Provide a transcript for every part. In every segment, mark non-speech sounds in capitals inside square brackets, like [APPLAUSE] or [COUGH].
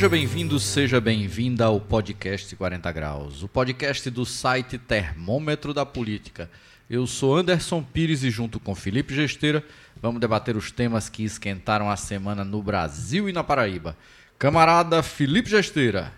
Seja bem-vindo, seja bem-vinda ao podcast 40 Graus, o podcast do site Termômetro da Política. Eu sou Anderson Pires e, junto com Felipe Gesteira, vamos debater os temas que esquentaram a semana no Brasil e na Paraíba. Camarada Felipe Gesteira.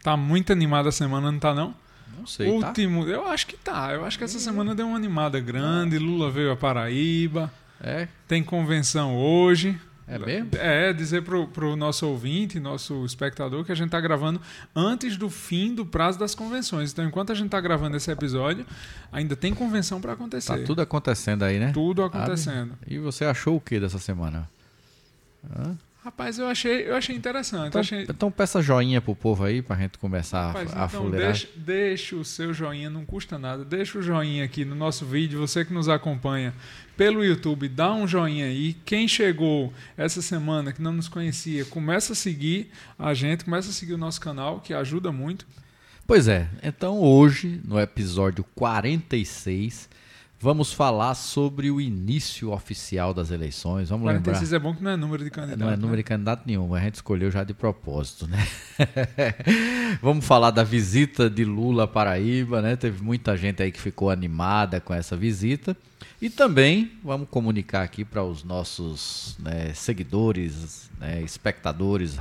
Tá muito animada a semana, não tá não? Não sei, tá? Último, eu acho que tá. Eu acho que essa semana deu uma animada grande. Lula veio a Paraíba. É? Tem convenção hoje. É mesmo? É, dizer pro, pro nosso ouvinte, nosso espectador, que a gente tá gravando antes do fim do prazo das convenções. Então, enquanto a gente tá gravando esse episódio, ainda tem convenção para acontecer. Tá tudo acontecendo aí, né? Tudo acontecendo. E você achou o que dessa semana? Hã? Rapaz, eu achei, eu achei interessante. Então, achei... então peça joinha pro povo aí pra gente começar Rapaz, a, a então deixa, deixa o seu joinha, não custa nada. Deixa o joinha aqui no nosso vídeo. Você que nos acompanha pelo YouTube, dá um joinha aí. Quem chegou essa semana que não nos conhecia, começa a seguir a gente, começa a seguir o nosso canal, que ajuda muito. Pois é, então hoje, no episódio 46, vamos falar sobre o início oficial das eleições. Vamos 46 lembrar. é bom que não é número de candidato. Não é número né? de candidato nenhum, a gente escolheu já de propósito, né? [LAUGHS] Vamos falar da visita de Lula à Paraíba, né? Teve muita gente aí que ficou animada com essa visita. E também vamos comunicar aqui para os nossos né, seguidores, né, espectadores,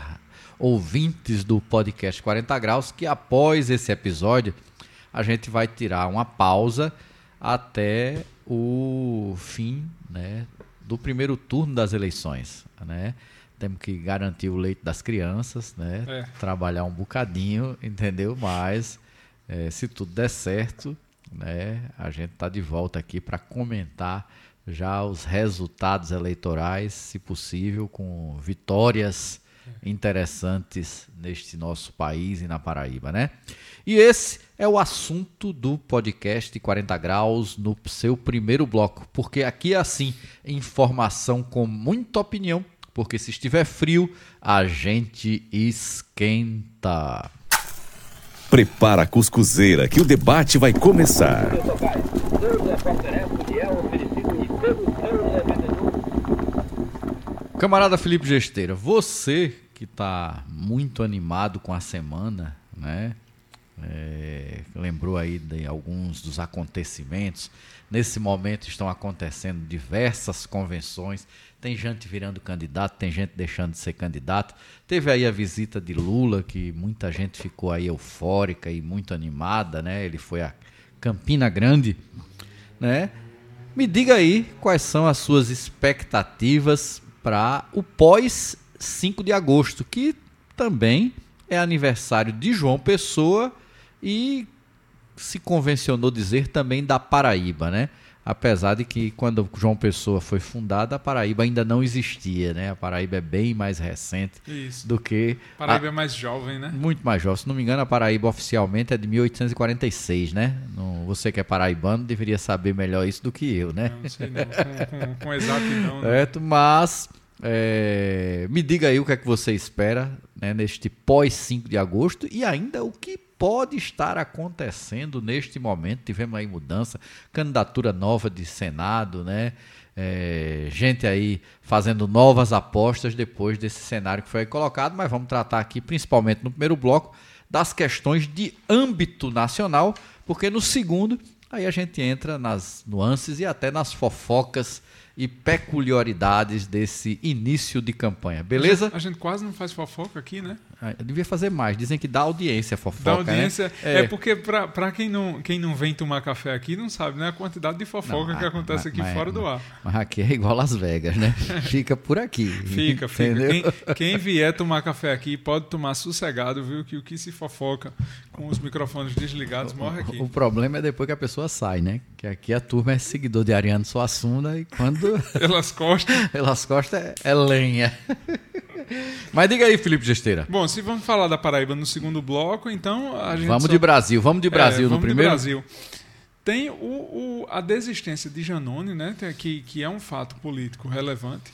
ouvintes do podcast 40 Graus, que após esse episódio a gente vai tirar uma pausa até o fim né, do primeiro turno das eleições. Né? Temos que garantir o leite das crianças, né? É. trabalhar um bocadinho, entendeu? Mas eh, se tudo der certo, né, a gente está de volta aqui para comentar já os resultados eleitorais, se possível, com vitórias interessantes neste nosso país e na Paraíba, né? E esse é o assunto do podcast 40 Graus no seu primeiro bloco, porque aqui é assim, informação com muita opinião, porque se estiver frio, a gente esquenta. Prepara a cuscuzeira que o debate vai começar. Camarada Felipe Gesteira, você que está muito animado com a semana, né? É, lembrou aí de alguns dos acontecimentos. Nesse momento estão acontecendo diversas convenções. Tem gente virando candidato, tem gente deixando de ser candidato. Teve aí a visita de Lula, que muita gente ficou aí eufórica e muito animada, né? Ele foi a Campina Grande, né? Me diga aí quais são as suas expectativas para o pós 5 de agosto, que também é aniversário de João Pessoa e se convencionou dizer também da Paraíba, né? Apesar de que quando João Pessoa foi fundada, a Paraíba ainda não existia, né? A Paraíba é bem mais recente Isso. do que Paraíba é mais jovem, né? muito mais jovem. Se não me engano, a Paraíba oficialmente é de 1846, né? Não- você que é paraibano deveria saber melhor isso do que eu, né? Não sei não, com, com, com exatidão. né? Certo? Mas é, me diga aí o que é que você espera né, neste pós 5 de agosto e ainda o que pode estar acontecendo neste momento. Tivemos aí mudança, candidatura nova de Senado, né? É, gente aí fazendo novas apostas depois desse cenário que foi colocado, mas vamos tratar aqui, principalmente no primeiro bloco, das questões de âmbito nacional, porque no segundo aí a gente entra nas nuances e até nas fofocas e peculiaridades desse início de campanha, beleza? A gente quase não faz fofoca aqui, né? Ah, Eu devia fazer mais, dizem que dá audiência fofoca, Da audiência. né? É, porque, pra, pra quem, não, quem não vem tomar café aqui, não sabe, né? A quantidade de fofoca Não, que acontece mas- aqui mas- fora do ar. Mas aqui é igual Las Vegas, né? [LAUGHS] Fica por aqui. Fica, fica. Quem, quem vier tomar café aqui pode tomar sossegado, viu? Que o que se fofoca com os microfones desligados morre aqui. O problema é depois que a pessoa sai, né? Que aqui a turma é seguidor de Ariano Suassuna e quando [LAUGHS] Pelas costas. [LAUGHS] pelas costas é, é lenha. Mas diga aí, Felipe Gesteira. Bom, se vamos falar da Paraíba no segundo bloco, então a gente. Vamos só- de Brasil, vamos de Brasil É, no vamos de primeiro. Brasil. Tem o, o- a desistência de Janone, né? Que, que é um fato político relevante.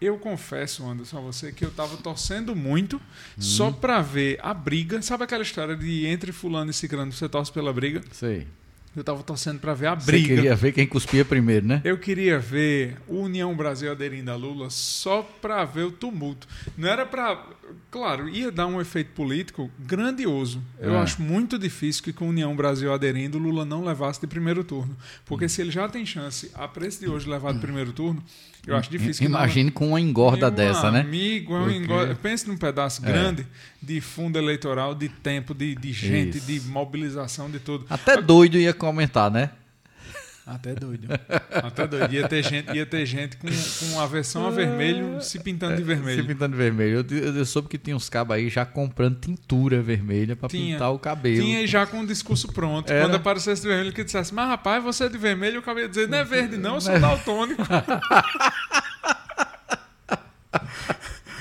Eu confesso, Anderson, a você que eu estava torcendo muito só Hum. para ver a briga. Sabe aquela história de entre fulano e ciclano você torce pela briga? Sei. Eu tava torcendo para ver a Você briga. queria ver quem cuspia primeiro, né? Eu queria ver União Brasil aderindo a Lula só para ver o tumulto. Não era para. Claro, ia dar um efeito político grandioso. Eu É. acho muito difícil que com União Brasil aderindo, Lula não levasse de primeiro turno. Porque se ele já tem chance, a preço de hoje, levar de primeiro turno, eu acho difícil que não- Imagine com uma engorda meu dessa, né? Amigo, é um Porque- engorda. Pense num pedaço É. grande de fundo eleitoral, de tempo, de, de gente, Isso. de mobilização, de tudo. Até doido ia comentar, né? Até doido. [LAUGHS] Até doido. Ia ter gente, ia ter gente com, com aversão a vermelho se pintando de Se vermelho. pintando de vermelho. Eu, eu, soube que tinha uns cabos aí já comprando tintura vermelha pra Tinha. pintar o cabelo. Tinha já com o discurso pronto. Era. Quando aparecesse de vermelho, que dissesse, mas rapaz, você é de vermelho, eu acabei de dizer, não é verde, não, eu sou é- daltônico. [LAUGHS]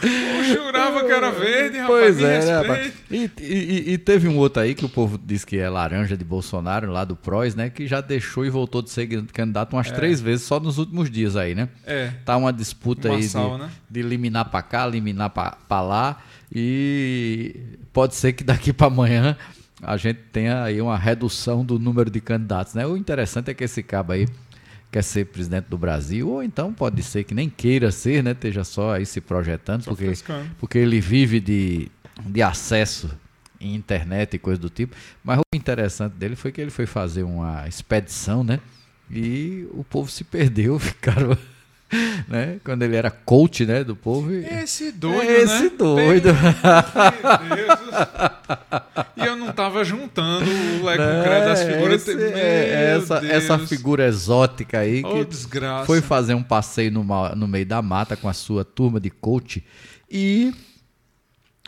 eu jurava que era verde, rapaz. Pois é, né, rapaz? E, e- e teve um outro aí que o povo diz que é laranja de Bolsonaro, lá do PROS, né? Que já deixou e voltou de ser candidato umas três vezes só nos últimos dias aí, né? É. Tá uma disputa aí de, né? de eliminar pra cá, eliminar pra, pra lá. E pode ser que daqui pra amanhã a gente tenha aí uma redução do número de candidatos, né? O interessante é que esse cabo aí quer ser presidente do Brasil, ou então pode ser que nem queira ser, né? Esteja só aí se projetando, Só porque, porque ele vive de, de acesso em internet e coisa do tipo. Mas o interessante dele foi que ele foi fazer uma expedição, né? E o povo se perdeu, [LAUGHS] ficaram. [LAUGHS] Né? Quando ele era coach né, do povo. Esse doido, Esse né? doido. Meu [LAUGHS] Deus. E eu não tava juntando o Concreto das É, figuras. esse- é, essa, Deus. essa figura exótica aí Ô, que desgraça. foi fazer um passeio no, ma- no meio da mata com a sua turma de coach e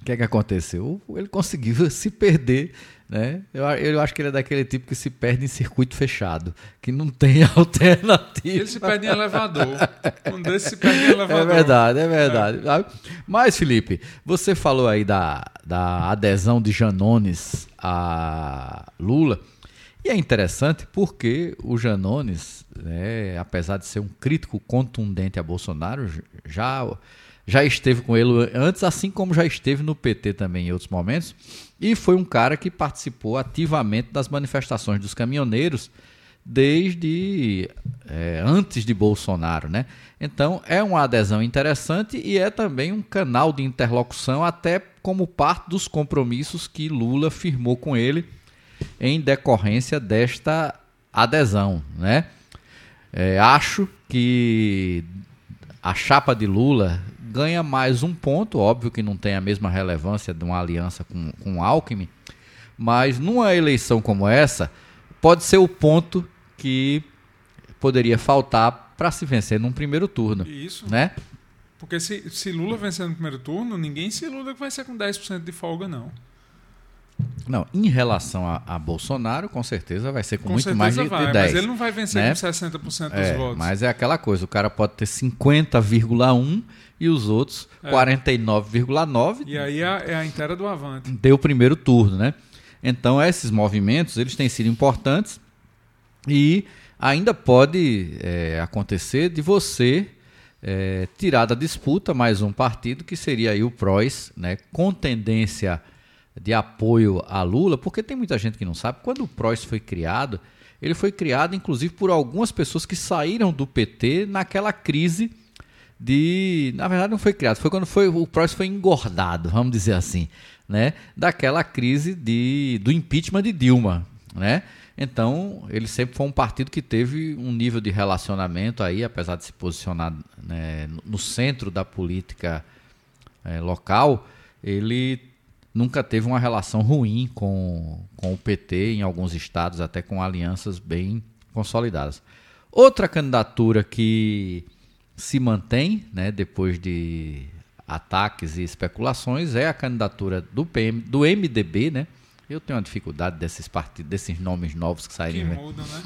o que é que aconteceu? Ele conseguiu [LAUGHS] se perder, né? Eu, eu acho que ele é daquele tipo que se perde em circuito fechado, que não tem [LAUGHS] alternativa. Ele se perde em elevador. Um desses se perde em elevador. É verdade, é verdade. sabe? Mas, Felipe, você falou aí da, da adesão de Janones a Lula. E é interessante porque o Janones, né, apesar de ser um crítico contundente a Bolsonaro, já, já esteve com ele antes, assim como já esteve no PT também em outros momentos. E foi um cara que participou ativamente das manifestações dos caminhoneiros desde é, antes de Bolsonaro, né? Então é uma adesão interessante e é também um canal de interlocução, até como parte dos compromissos que Lula firmou com ele em decorrência desta adesão, né? É, acho que a chapa de Lula ganha mais um ponto, óbvio que não tem a mesma relevância de uma aliança com, com Alckmin, mas numa eleição como essa, pode ser o ponto que poderia faltar para se vencer num primeiro turno, Isso. né? Porque se, se Lula vencer no primeiro turno, ninguém se iluda que vai ser com 10% de folga, não. Não, em relação a, a Bolsonaro, com certeza vai ser com, Com muito mais de, vai, de 10. mas ele não vai vencer né? com 60% dos É, votos. mas é aquela coisa, o cara pode ter 50,1 e os outros É. 49,9 E aí é a, é inteira do Avante. deu o primeiro turno, né? Então esses movimentos eles têm sido importantes e ainda pode é, acontecer de você é, tirar da disputa mais um partido que seria aí o PROS, né? Com tendência de apoio a Lula, porque tem muita gente que não sabe. Quando o PROS foi criado, ele foi criado inclusive por algumas pessoas que saíram do PT naquela crise de, na verdade não foi criado, foi quando foi o PROS foi engordado, vamos dizer assim, né, daquela crise de do impeachment de Dilma, né? Então, ele sempre foi um partido que teve um nível de relacionamento aí, apesar de se posicionar né, no centro da política eh, local, ele nunca teve uma relação ruim com, com o PT em alguns estados, até com alianças bem consolidadas. Outra candidatura que se mantém, né, depois de ataques e especulações, é a candidatura do PM, do MDB, né? Eu tenho uma dificuldade desses partidos, desses nomes novos que Que saírem, né, mudam, né?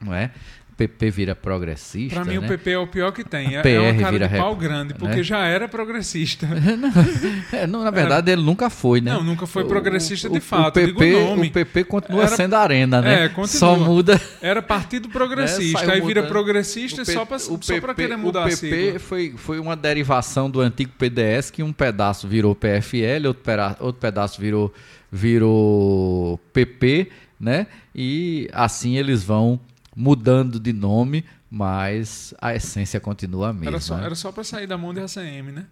não é? PP vira progressista, Pra mim, né? o PP é o pior que tem. É, PR é uma cara vira de pau rep- grande, porque né? já era progressista. [LAUGHS] É, não, na verdade, ele nunca foi, né? Não, nunca foi progressista de o, fato, O PP, o PP continua Era- sendo arena, né? É, continua. Só muda. Era partido progressista. É, aí vira mudando. progressista P- só PP querer mudar O PP foi, foi uma derivação do antigo PDS, que um pedaço virou PFL, outro, pera- outro pedaço virou, virou PP, né? E assim eles vão mudando de nome, mas a essência continua a mesma. Era só, era só para sair da mão de ACM, né?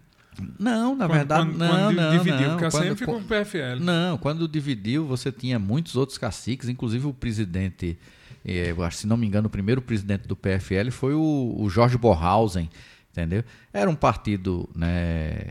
Não, na Quando- verdade, quando- não, quando não, dividiu, não. porque a ACM Quando- ficou com o PFL. Não, quando dividiu, você tinha muitos outros caciques, inclusive o presidente, eh, se não me engano, o primeiro presidente do PFL foi o, o Jorge Borhausen, entendeu? Era um partido né,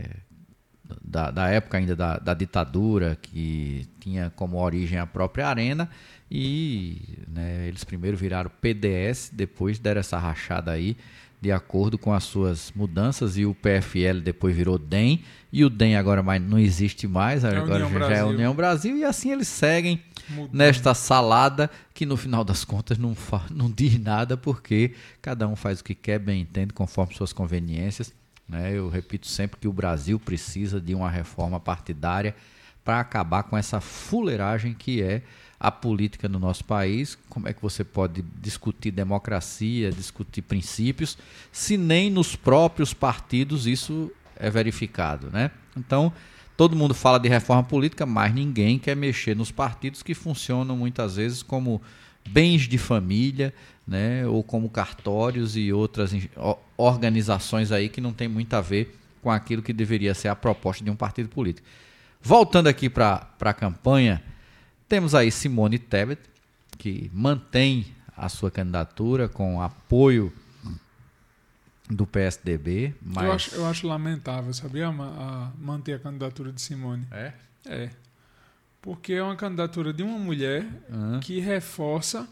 da, da época ainda da, da ditadura, que tinha como origem a própria Arena, e né, eles primeiro viraram PDS, depois deram essa rachada aí, de acordo com as suas mudanças, e o PFL depois virou DEM, e o DEM agora mais, não existe mais, a agora já é. União Brasil, e assim eles seguem Mudando. nesta salada que no final das contas não, [LAUGHS] não diz nada porque cada um faz o que quer, bem entende, conforme suas conveniências. né? Eu repito sempre que o Brasil precisa de uma reforma partidária para acabar com essa fuleiragem que é a política no nosso país. Como é que você pode discutir democracia, discutir princípios, se nem nos próprios partidos isso é verificado, né? Então, todo mundo fala de reforma política, mas ninguém quer mexer nos partidos que funcionam muitas vezes como bens de família, né, ou como cartórios e outras organizações aí que não tem muito a ver com aquilo que deveria ser a proposta de um partido político. Voltando aqui para a campanha, temos aí Simone Tebet, que mantém a sua candidatura com apoio do PSDB, mas Eu, acho, eu acho lamentável, sabia? A, a- manter a candidatura de Simone. É? É. Porque é uma candidatura de uma mulher Hã? que reforça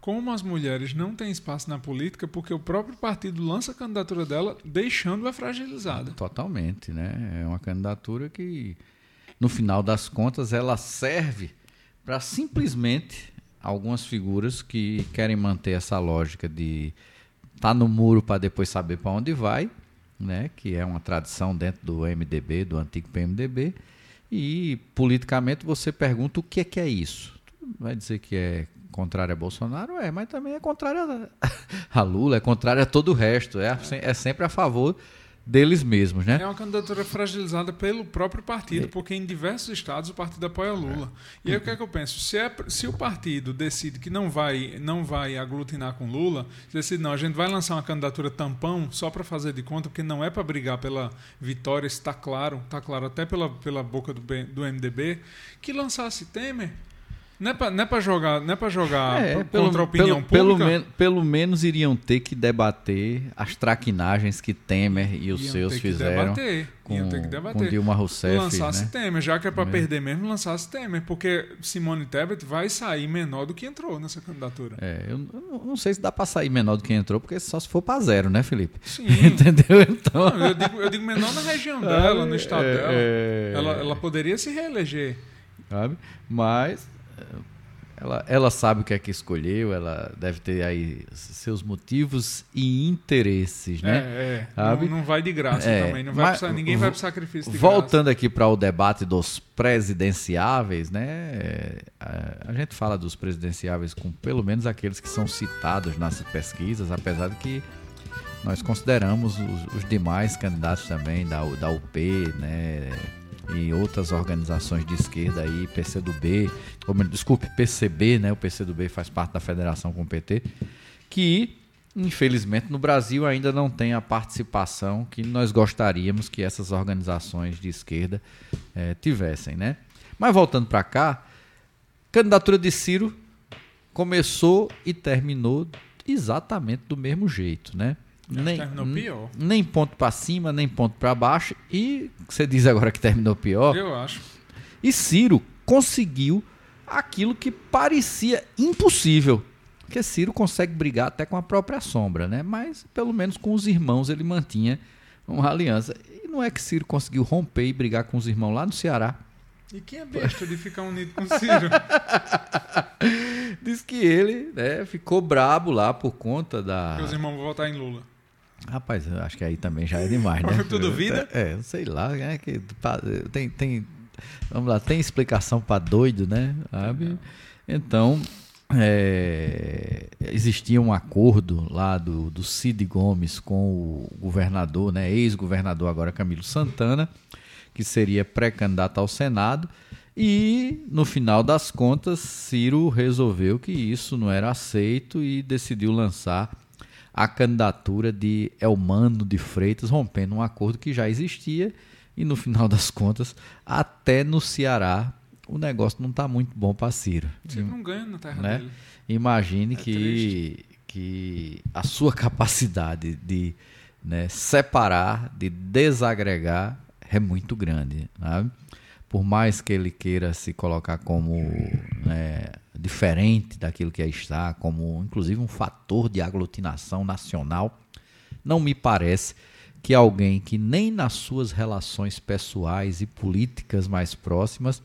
como as mulheres não têm espaço na política, porque o próprio partido lança a candidatura dela, deixando-a fragilizada. Totalmente, né? É uma candidatura que, no final das contas, ela serve para simplesmente algumas figuras que querem manter essa lógica de estar no muro para depois saber para onde vai, né? Que é uma tradição dentro do MDB, do antigo PMDB. E politicamente você pergunta o que é que é isso? Vai dizer que é contrário a Bolsonaro? É, mas também é contrário a, [LAUGHS] a Lula, é contrário a todo o resto. É, é sempre a favor deles mesmos, né? É uma candidatura fragilizada pelo próprio partido, porque em diversos estados o partido apoia Lula. E aí o que é que eu penso? Se, é- se o partido decide que não vai, não vai aglutinar com Lula, decide, não, a gente vai lançar uma candidatura tampão só para fazer de conta, porque não é para brigar pela vitória, está claro, está claro até pela, pela boca do, do MDB, que lançasse Temer. Não é para não é pra jogar, não é pra jogar É, pelo, contra a opinião pelo, pública. Pelo, men- pelo menos iriam ter que debater as traquinagens que Temer e os Iam seus ter que fizeram debater, com, iam ter que com debater. Dilma Rousseff, lançasse né? Temer, já que é para Mesmo. perder mesmo, lançasse Temer, porque Simone Tebet vai sair menor do que entrou nessa candidatura. É, eu não- sei se dá para sair menor do que entrou, porque só se for para zero, né, Felipe? Sim. [LAUGHS] Entendeu? Então, Não, eu, digo, eu digo menor na região dela, no [LAUGHS] estado É, dela. é. Ela, ela poderia se reeleger. sabe? Mas é, ela, ela sabe o que é que escolheu, ela deve ter aí seus motivos e interesses, né? É, é. Não, não vai de graça É, também. Não vai mas sa- ninguém vai pro sacrifício de Voltando aqui para o debate dos presidenciáveis, né? A, a gente fala dos presidenciáveis com pelo menos aqueles que são citados nas pesquisas, apesar de que nós consideramos os, os demais candidatos também da, da UP, né? E outras organizações de esquerda aí, PCdoB, ou, desculpe, PCB, né? O PCdoB faz parte da federação com o PT, que infelizmente no Brasil ainda não tem a participação que nós gostaríamos que essas organizações de esquerda eh, tivessem, né? Mas voltando para cá, candidatura de Ciro começou e terminou exatamente do mesmo jeito, né? Pior. nem ponto para cima, nem ponto para baixo. E você diz agora que terminou pior. Eu acho. E Ciro conseguiu aquilo que parecia impossível. Porque Ciro consegue brigar até com a própria sombra, né? Mas pelo menos com os irmãos ele mantinha uma aliança. E não é que Ciro conseguiu romper e brigar com os irmãos lá no Ceará. E quem é besta de ficar unido com Ciro? [LAUGHS] Diz que ele né, ficou brabo lá por conta da. Porque os irmãos vão votar em Lula. Rapaz, eu acho que aí também já é demais, né? [LAUGHS] Tu duvida? É, sei lá, né? Que, tem, tem, vamos lá, tem explicação para doido, né? Sabe? Então, é, existia um acordo lá do, do Cid Gomes com o governador, né? Ex-governador agora Camilo Santana, que seria pré-candidato ao Senado. E, no final das contas, Ciro resolveu que isso não era aceito e decidiu lançar a candidatura de Elmano de Freitas, rompendo um acordo que já existia. E, no final das contas, até no Ceará, o negócio não está muito bom para Ciro. Ciro não ganha na terra né? dele. Imagine É que, que a sua capacidade de né, separar, de desagregar, é muito grande. Sabe? Por mais que ele queira se colocar como né, diferente daquilo que está, como inclusive um fator de aglutinação nacional, não me parece que alguém que nem nas suas relações pessoais e políticas mais próximas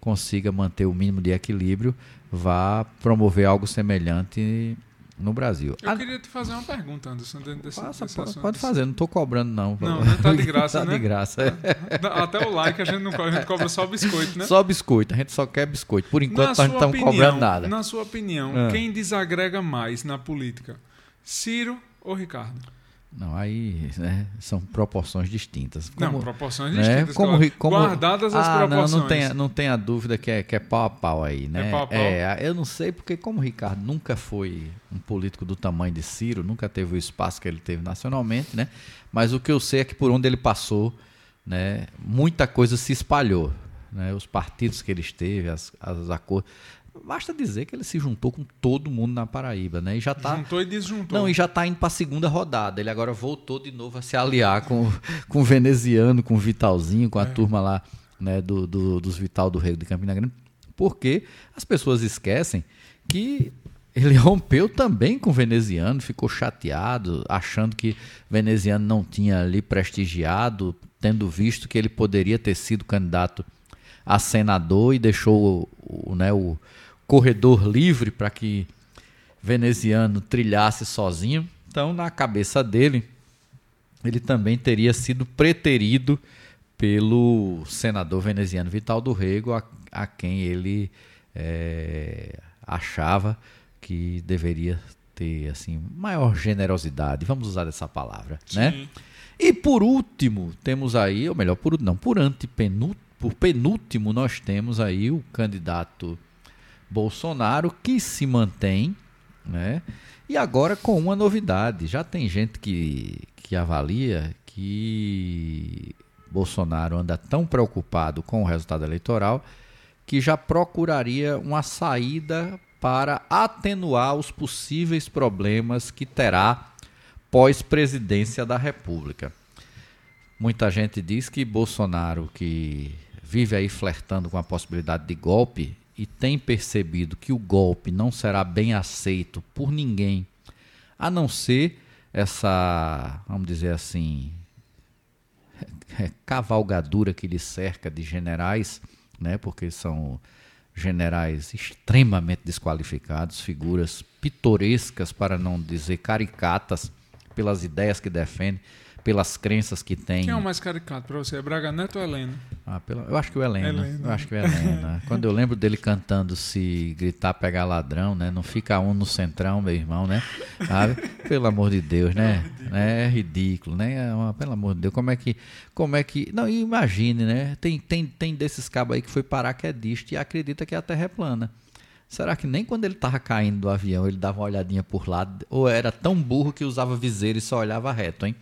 consiga manter o mínimo de equilíbrio, vá promover algo semelhante no Brasil. Eu Ah, queria te fazer uma pergunta, Anderson, dentro desse, Faça, desse pode, pode fazer, não estou cobrando não. Não, não tá de graça, [LAUGHS] Tá né? de graça. Até o like a gente não cobra, a gente cobra só biscoito, né? Só biscoito, a gente só quer biscoito. Por enquanto nós não sua estamos cobrando nada. Na sua opinião, Ah. quem desagrega mais na política? Ciro ou Ricardo? Não, aí né, são proporções distintas. não, proporções né, distintas. como, claro. como- Guardadas as ah, proporções. Não, não, tenha, não tenha dúvida que é, que é pau a pau aí, né? É pau a pau? É, eu não sei porque como o Ricardo nunca foi um político do tamanho de Ciro, nunca teve o espaço que ele teve nacionalmente, né? Mas o que eu sei é que por onde ele passou, né, muita coisa se espalhou, né? Os partidos que ele esteve, as, as acordos. Basta dizer que ele se juntou com todo mundo na Paraíba, né? E já tá Juntou e desjuntou. não, e já está indo para a segunda rodada. Ele agora voltou de novo a se aliar com, com o veneziano, com o Vitalzinho, com a turma lá né, do, do- dos Vital do Rego de Campina Grande. Porque as pessoas esquecem que ele [LAUGHS] rompeu também com o veneziano, ficou chateado, achando que o veneziano não tinha ali prestigiado, tendo visto que ele poderia ter sido candidato a senador e deixou o, o, né, o corredor livre para que veneziano trilhasse sozinho. Então, na cabeça dele, ele também teria sido preterido pelo senador veneziano Vital do Rego, a, a quem ele eh, achava que deveria ter assim maior generosidade. Vamos usar essa palavra, né? Sim. E por último, temos aí, ou melhor, por não, por antepenúltimo, por penúltimo, nós temos aí o candidato Bolsonaro que se mantém, né? E agora com uma novidade, já tem gente que, que avalia que Bolsonaro anda tão preocupado com o resultado eleitoral que já procuraria uma saída para atenuar os possíveis problemas que terá pós-presidência da República. Muita gente diz que Bolsonaro, que vive aí flertando com a possibilidade de golpe e tem percebido que o golpe não será bem aceito por ninguém, a não ser essa, vamos dizer assim, [LAUGHS] cavalgadura que lhe cerca de generais, né, porque são generais extremamente desqualificados, figuras pitorescas, para não dizer caricatas, pelas ideias que defendem, pelas crenças que têm. Quem é o mais caricato pra você? É Braga Neto ou Helena? Ah, pela- Eu acho que o Helena. Helena. Eu acho que o Helena. [LAUGHS] Quando eu lembro dele cantando se gritar pegar ladrão, né? Não fica um no centrão, meu irmão, né? Sabe? Pelo amor de Deus, né? É ridículo, né? É uma- Pelo amor de Deus, como é que. Como é que. Não, imagine, né? Tem, tem, tem desses cabos aí que foi paraquedista e acredita que a Terra é plana. Será que nem quando ele tava caindo do avião ele dava uma olhadinha por lá? Ou era tão burro que usava viseira e só olhava reto, hein?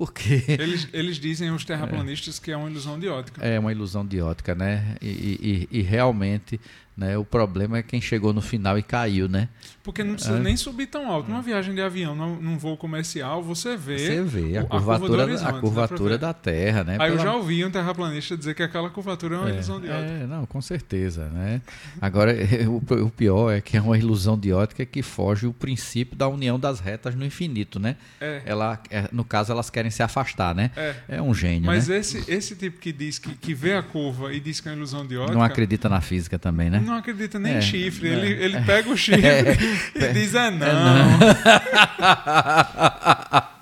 Porque. Eles, eles dizem, os terraplanistas, que é uma ilusão de ótica. É uma ilusão de ótica, né? E- e- e realmente, né, o problema é quem chegou no final e caiu, né? Porque não precisa É. nem subir tão alto. Numa viagem de avião, num, num voo comercial, você vê. Você vê a o- curva curvatura, a dá curvatura pra ver. da Terra, né? Aí eu Pela- já ouvi um terraplanista dizer que aquela curvatura é uma ilusão de ótica. É, não, com certeza, né? Agora, [LAUGHS] o, o pior é que é uma ilusão de ótica que foge o princípio da união das retas no infinito, né? É. Ela, é, no caso, elas querem se afastar, né? É. um gênio, Mas né? esse, esse tipo que diz que, que vê a curva e diz que é uma ilusão de ótica. Não acredita na física também, né? Não acredita nem É, em chifre. é. Ele, ele pega o chifre [LAUGHS] e diz: é não. [LAUGHS]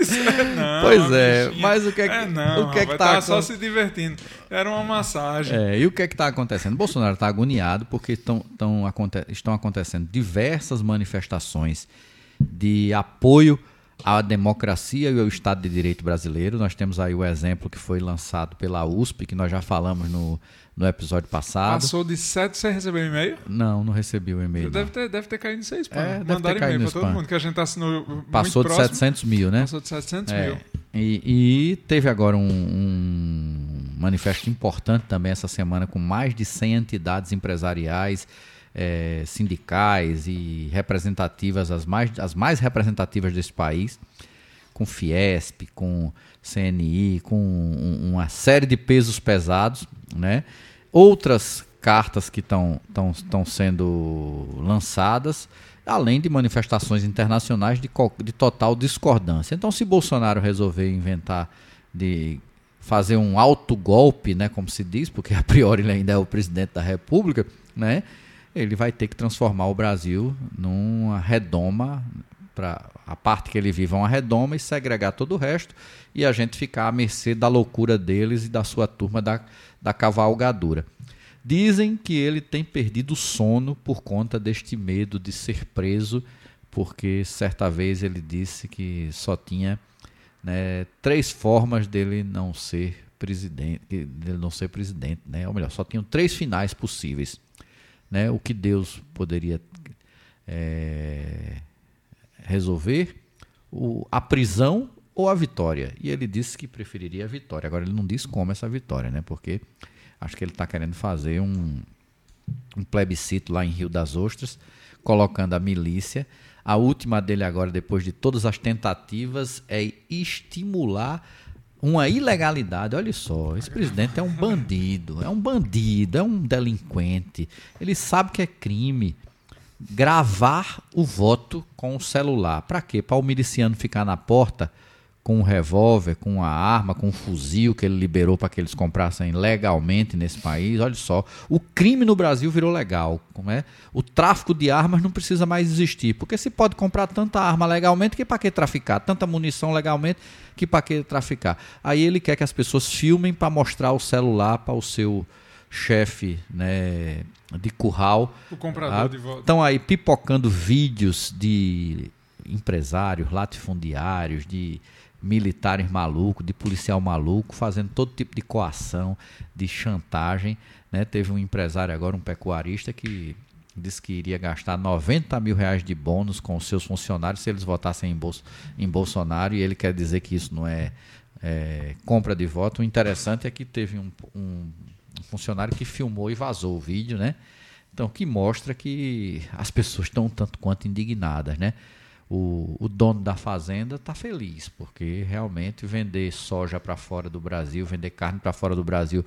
Isso é não. Pois é, bichinha. mas o que é que- É não, o que é que tá só se divertindo. Era uma massagem. É, e o que é que está acontecendo? Bolsonaro está agoniado porque tão, tão aconte- estão acontecendo diversas manifestações de apoio a democracia e o Estado de Direito brasileiro. Nós temos aí o exemplo que foi lançado pela USP, que nós já falamos no, no episódio passado. Passou de 7, você recebeu e-mail? Não, não recebi o e-mail. Deve ter, deve ter caído em 6 É, deve ter Mandaram e-mail para todo spam. mundo, que a gente assinou Passou de próximo. 700 mil, né? Passou de 700 É, mil. E, e teve agora um, um manifesto importante também essa semana com mais de 100 entidades empresariais, eh, sindicais e representativas, as mais, as mais representativas desse país, com Fiesp, com CNI, com um- uma série de pesos pesados, né? Outras cartas que estão sendo lançadas, além de manifestações internacionais de, de total discordância. Então, se Bolsonaro resolver inventar de fazer um autogolpe, né, como se diz, porque a priori ele ainda é o presidente da República, né, ele vai ter que transformar o Brasil numa redoma para a parte que ele vive é uma redoma e segregar todo o resto e a gente ficar à mercê da loucura deles e da sua turma da, da cavalgadura. Dizem que ele tem perdido o sono por conta deste medo de ser preso, porque certa vez ele disse que só tinha né, três formas dele não ser presidente, dele não ser presidente, né? Ou melhor, só tinham três finais possíveis, né? O que Deus poderia é, resolver, o, a prisão ou a vitória. E ele disse que preferiria a vitória. Agora ele não diz como essa vitória, né? Porque acho que ele está querendo fazer um, um plebiscito lá em Rio das Ostras, colocando a milícia. A última dele agora, depois de todas as tentativas, é estimular uma ilegalidade. Olha só, esse presidente é um bandido, é um bandido, é um delinquente. Ele sabe que é crime gravar o voto com o celular. Para quê? Para o miliciano ficar na porta com um revólver, com uma arma, com um fuzil que ele liberou para que eles comprassem legalmente nesse país. Olha só, o crime no Brasil virou legal, como é? O tráfico de armas não precisa mais existir, porque se pode comprar tanta arma legalmente que para que traficar, tanta munição legalmente que para que traficar. Aí ele quer que as pessoas filmem para mostrar o celular para o seu chefe, né, de curral. O comprador Ah, de voto. Estão aí pipocando vídeos de empresários, latifundiários, de militares malucos, de policial maluco, fazendo todo tipo de coação, de chantagem. Né? Teve um empresário agora, um pecuarista, que disse que iria gastar 90 mil reais de bônus com os seus funcionários se eles votassem em, Bolso- em Bolsonaro, e ele quer dizer que isso não é, é, compra de voto. O interessante é que teve um, um funcionário que filmou e vazou o vídeo, né? Então, que mostra que as pessoas estão tanto quanto indignadas, né? O, o dono da fazenda está feliz, porque realmente vender soja para fora do Brasil, vender carne para fora do Brasil,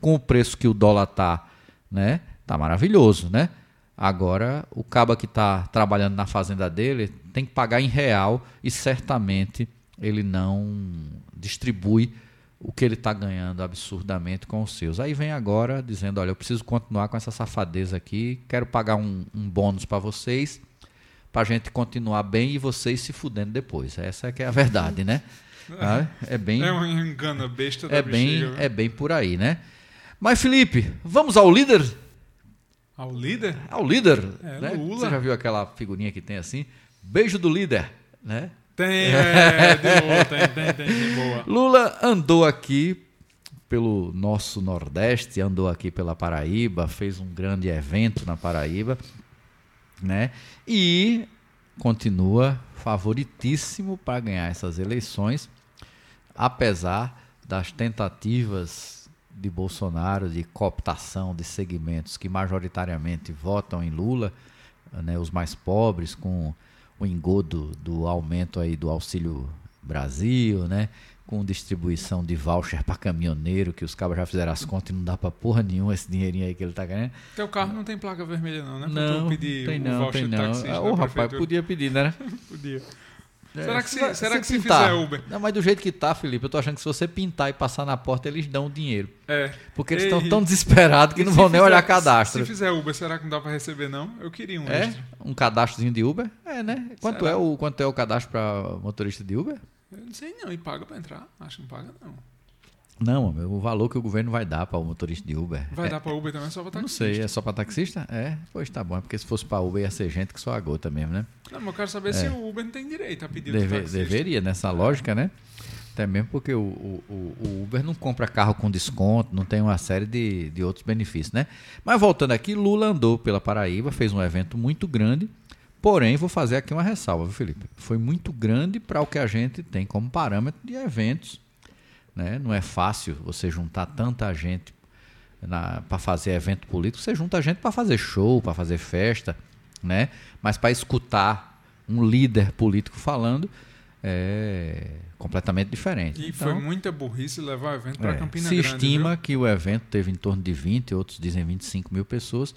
com o preço que o dólar tá, né? Tá maravilhoso, né? Agora, o caba que está trabalhando na fazenda dele tem que pagar em real e certamente ele não distribui o que ele está ganhando absurdamente com os seus. Aí vem agora dizendo, olha, eu preciso continuar com essa safadeza aqui, quero pagar um, um bônus para vocês, para a gente continuar bem e vocês se fudendo depois. Essa é que é a verdade, né? [LAUGHS] Ah, É bem, É um engano besta da é bem, bexiga. viu? é bem por aí, né? Mas Felipe, vamos ao líder? Ao líder? Ao líder, É, né? Lula. Você já viu aquela figurinha que tem assim? Beijo do líder, né? Tem, [LAUGHS] é, de boa, tem, tem, tem, de boa. Lula andou aqui pelo nosso Nordeste, andou aqui pela Paraíba, fez um grande evento na Paraíba, né? E continua favoritíssimo para ganhar essas eleições, apesar das tentativas de Bolsonaro de cooptação de segmentos que majoritariamente votam em Lula, né, os mais pobres, com o engodo do aumento aí do Auxílio Brasil, né? Com distribuição de voucher para caminhoneiro, que os cabos já fizeram as contas e não dá para porra nenhuma esse dinheirinho aí que ele tá ganhando. Teu carro não tem placa vermelha não, né? Não, pedir tem não, voucher tem não. Ô, rapaz, podia pedir, né? [LAUGHS] Podia. É, Será que se- será que se pintar- fizer Uber? Não, mas do jeito que tá, Felipe, eu tô achando que se você pintar e passar na porta, eles dão o dinheiro. É. Porque eles estão tão desesperados que e não vão nem fizer- olhar cadastro. Se fizer Uber, será que não dá pra receber não? Eu queria um É? extra. Um cadastrozinho de Uber? É, né? Quanto Será? é, o, quanto é o cadastro para motorista de Uber? Eu não sei não, e paga pra entrar? Acho que não paga não. Não, o valor que o governo vai dar para o motorista de Uber. Vai é, dar para Uber também só para taxista? Não sei, é só para taxista? É, pois tá bom. É porque se fosse para Uber ia ser gente que só a gota mesmo, né? Não, mas eu quero saber é. se o Uber não tem direito a pedir Deve, Deveria, nessa lógica, né? Até mesmo porque o, o, o, Uber não compra carro com desconto, não tem uma série de, de outros benefícios, né? Mas voltando aqui, Lula andou pela Paraíba, fez um evento muito grande, porém, vou fazer aqui uma ressalva, viu, Felipe? Foi muito grande para o que a gente tem como parâmetro de eventos né? Não é fácil você juntar tanta gente para fazer evento político. Você junta gente para fazer show, para fazer festa, né? mas para escutar um líder político falando é completamente diferente. E então, foi muita burrice levar o evento para é, Campina se Grande. Se estima viu? que o evento teve em torno de 20, outros dizem 25 mil pessoas.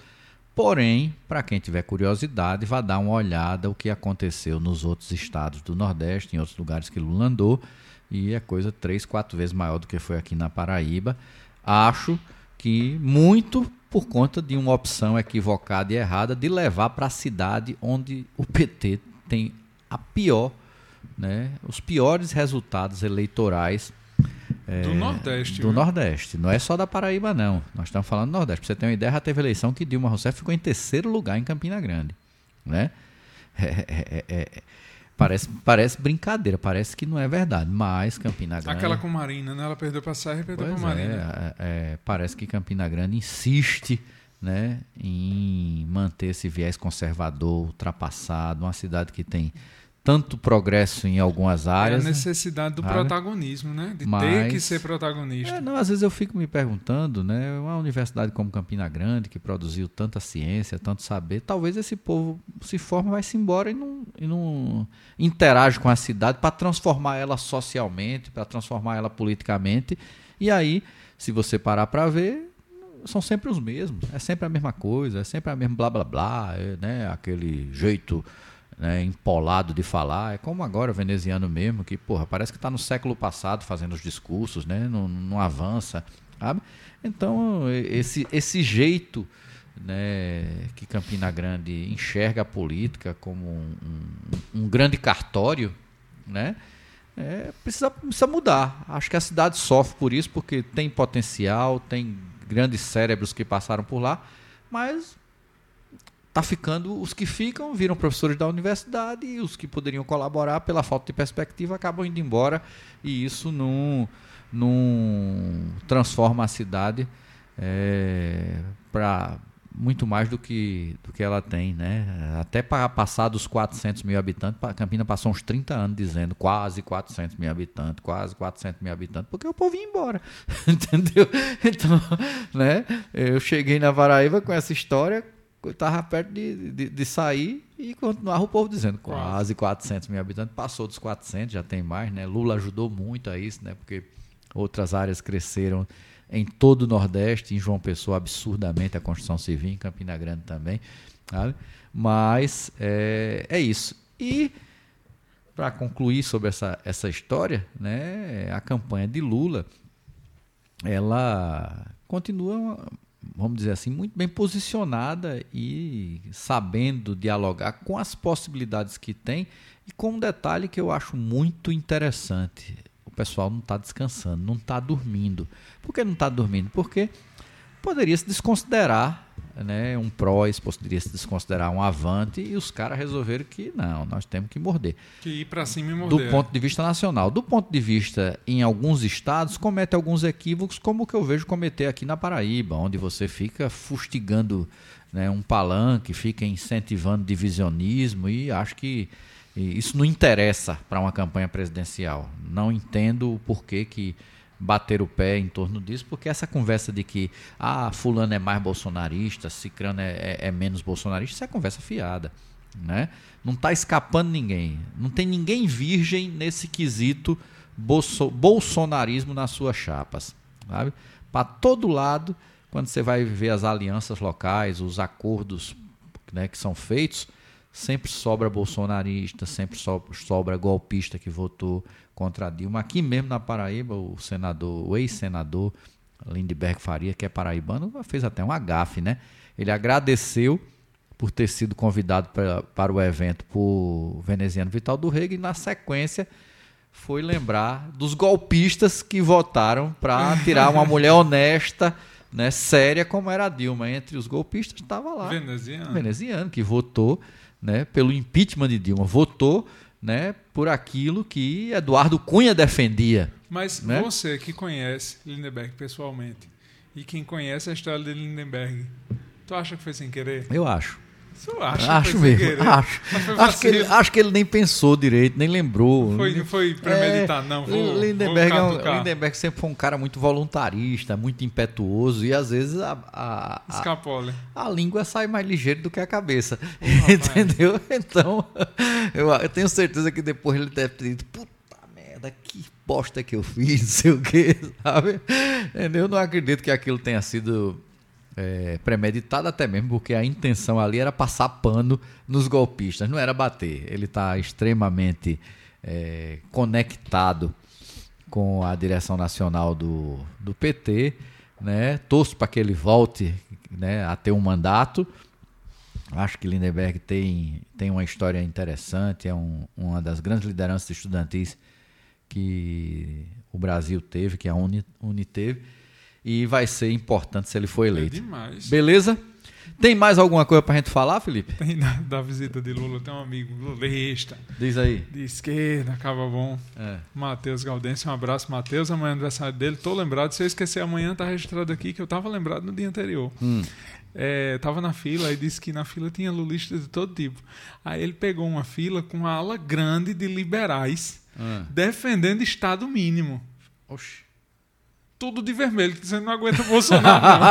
Porém, para quem tiver curiosidade, vá dar uma olhada o que aconteceu nos outros estados do Nordeste, em outros lugares que Lula andou e é coisa três, quatro vezes maior do que foi aqui na Paraíba. Acho que muito por conta de uma opção equivocada e errada de levar para a cidade onde o PT tem a pior, né, os piores resultados eleitorais é, do Nordeste. Do viu? Nordeste. Não é só da Paraíba, não. Nós estamos falando do Nordeste. Para você ter uma ideia, já teve eleição que Dilma Rousseff ficou em terceiro lugar em Campina Grande. Né? É, é, é, Parece, parece brincadeira, parece que não é verdade, mas Campina Grande. Aquela com Marina, né? Ela perdeu para a Serra e perdeu para Marina. É, é, parece que Campina Grande insiste né, em manter esse viés conservador, ultrapassado, uma cidade que tem tanto progresso em algumas áreas. É a necessidade do protagonismo, né? De Mas, ter que ser protagonista. É, não, às vezes eu fico me perguntando, né? Uma universidade como Campina Grande, que produziu tanta ciência, tanto saber, talvez esse povo se forma, vai se embora e não, e não interage com a cidade para transformar ela socialmente, para transformar ela politicamente. E aí, se você parar para ver, são sempre os mesmos. É sempre a mesma coisa, é sempre a mesma blá blá blá, é, né? Aquele jeito né, empolado de falar. É como agora o veneziano mesmo, que porra, parece que está no século passado fazendo os discursos, né, não, não avança. Sabe? Então, esse, esse jeito né, que Campina Grande enxerga a política como um, um, um grande cartório, né, é, precisa, precisa mudar. Acho que a cidade sofre por isso, porque tem potencial, tem grandes cérebros que passaram por lá, mas tá ficando os que ficam viram professores da universidade e os que poderiam colaborar pela falta de perspectiva acabam indo embora e isso não, não transforma a cidade é, para muito mais do que, do que ela tem, né? Até para passar dos 400 mil habitantes, a Campina passou uns 30 anos dizendo quase 400 mil habitantes, quase 400 mil habitantes, porque o povo ia embora, [LAUGHS] entendeu? Então, né? Eu cheguei na Paraíba com essa história, estava perto de, de, de, sair e continuava o povo dizendo quase 400 mil habitantes. Passou dos 400, já tem mais, né? Lula ajudou muito a isso, né? Porque outras áreas cresceram em todo o Nordeste, em João Pessoa, absurdamente, a construção civil, em Campina Grande também. Sabe? Mas é, é isso. E para concluir sobre essa, essa história, né, a campanha de Lula ela continua vamos dizer assim, muito bem posicionada e sabendo dialogar com as possibilidades que tem. E com um detalhe que eu acho muito interessante: o pessoal não está descansando, não está dormindo. Por que não está dormindo? Porque poderia se desconsiderar né, um prós, poderia se desconsiderar um avante, e os caras resolveram que não, nós temos que morder. Que ir para cima e morder. Do ponto de vista nacional. Do ponto de vista em alguns estados, comete alguns equívocos, como o que eu vejo cometer aqui na Paraíba, onde você fica fustigando né, um palanque, fica incentivando divisionismo, e acho que isso não interessa para uma campanha presidencial. Não entendo o porquê que bater o pé em torno disso, porque essa conversa de que ah, fulano é mais bolsonarista, cicrano é, é, é menos bolsonarista, isso é conversa fiada. Né? Não está escapando ninguém. Não tem ninguém virgem nesse quesito bolso, bolsonarismo nas suas chapas. Para todo lado, quando você vai ver as alianças locais, os acordos né, que são feitos, sempre sobra bolsonarista, sempre sobra golpista que votou contra a Dilma. Aqui mesmo na Paraíba, o senador, o ex-senador Lindbergh Faria, que é paraibano, fez até um agafe, né? Ele agradeceu por ter sido convidado pra, para o evento por veneziano Vital do Rego e na sequência foi lembrar dos golpistas que votaram para tirar uma mulher [LAUGHS] honesta, né, séria como era a Dilma. Entre os golpistas estava lá Veneziano. veneziano que votou, né, pelo impeachment de Dilma, votou, né, por aquilo que Eduardo Cunha defendia. Mas né? você que conhece Lindenberg pessoalmente e quem conhece a história de Lindenberg, tu acha que foi sem querer? Eu acho. Acha acho mesmo. Acho. Acho que, ele, acho que ele nem pensou direito, nem lembrou. Foi, não foi premeditar, não. Vou, Lindenberg, vou é um-. Lindenberg sempre foi um cara muito voluntarista, muito impetuoso e às vezes a, a, a, a língua sai mais ligeiro do que a cabeça. rapaz. Entendeu? [LAUGHS] Então, eu, eu tenho certeza que depois ele deve ter dito, puta merda, que bosta que eu fiz, [LAUGHS] não sei o quê, sabe? Entendeu? Eu não acredito que aquilo tenha sido é, premeditado, até mesmo porque a intenção ali era passar pano nos golpistas, não era bater. Ele está extremamente é, conectado com a direção nacional do, do PT, né? Torço para que ele volte né, a ter um mandato. Acho que Lindenberg tem, tem uma história interessante, é um, uma das grandes lideranças estudantis que o Brasil teve, que a Uni, Uni teve, e vai ser importante se ele for É eleito. demais. Beleza? Tem mais alguma coisa pra gente falar, Felipe? Tem da, da visita de Lula, tem um amigo lulista, Diz aí. de esquerda, acaba bom. É. Matheus Galdense, um abraço, Matheus. Amanhã é aniversário dele, tô lembrado. Se eu esquecer amanhã, tá registrado aqui que eu tava lembrado no dia anterior. Hum. É, tava na fila e disse que na fila tinha lulistas de todo tipo. Aí ele pegou uma fila com uma ala grande de liberais Ah. defendendo Estado mínimo. Oxi. Tudo de vermelho, dizendo não aguenta Bolsonaro, não.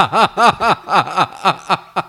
[LAUGHS]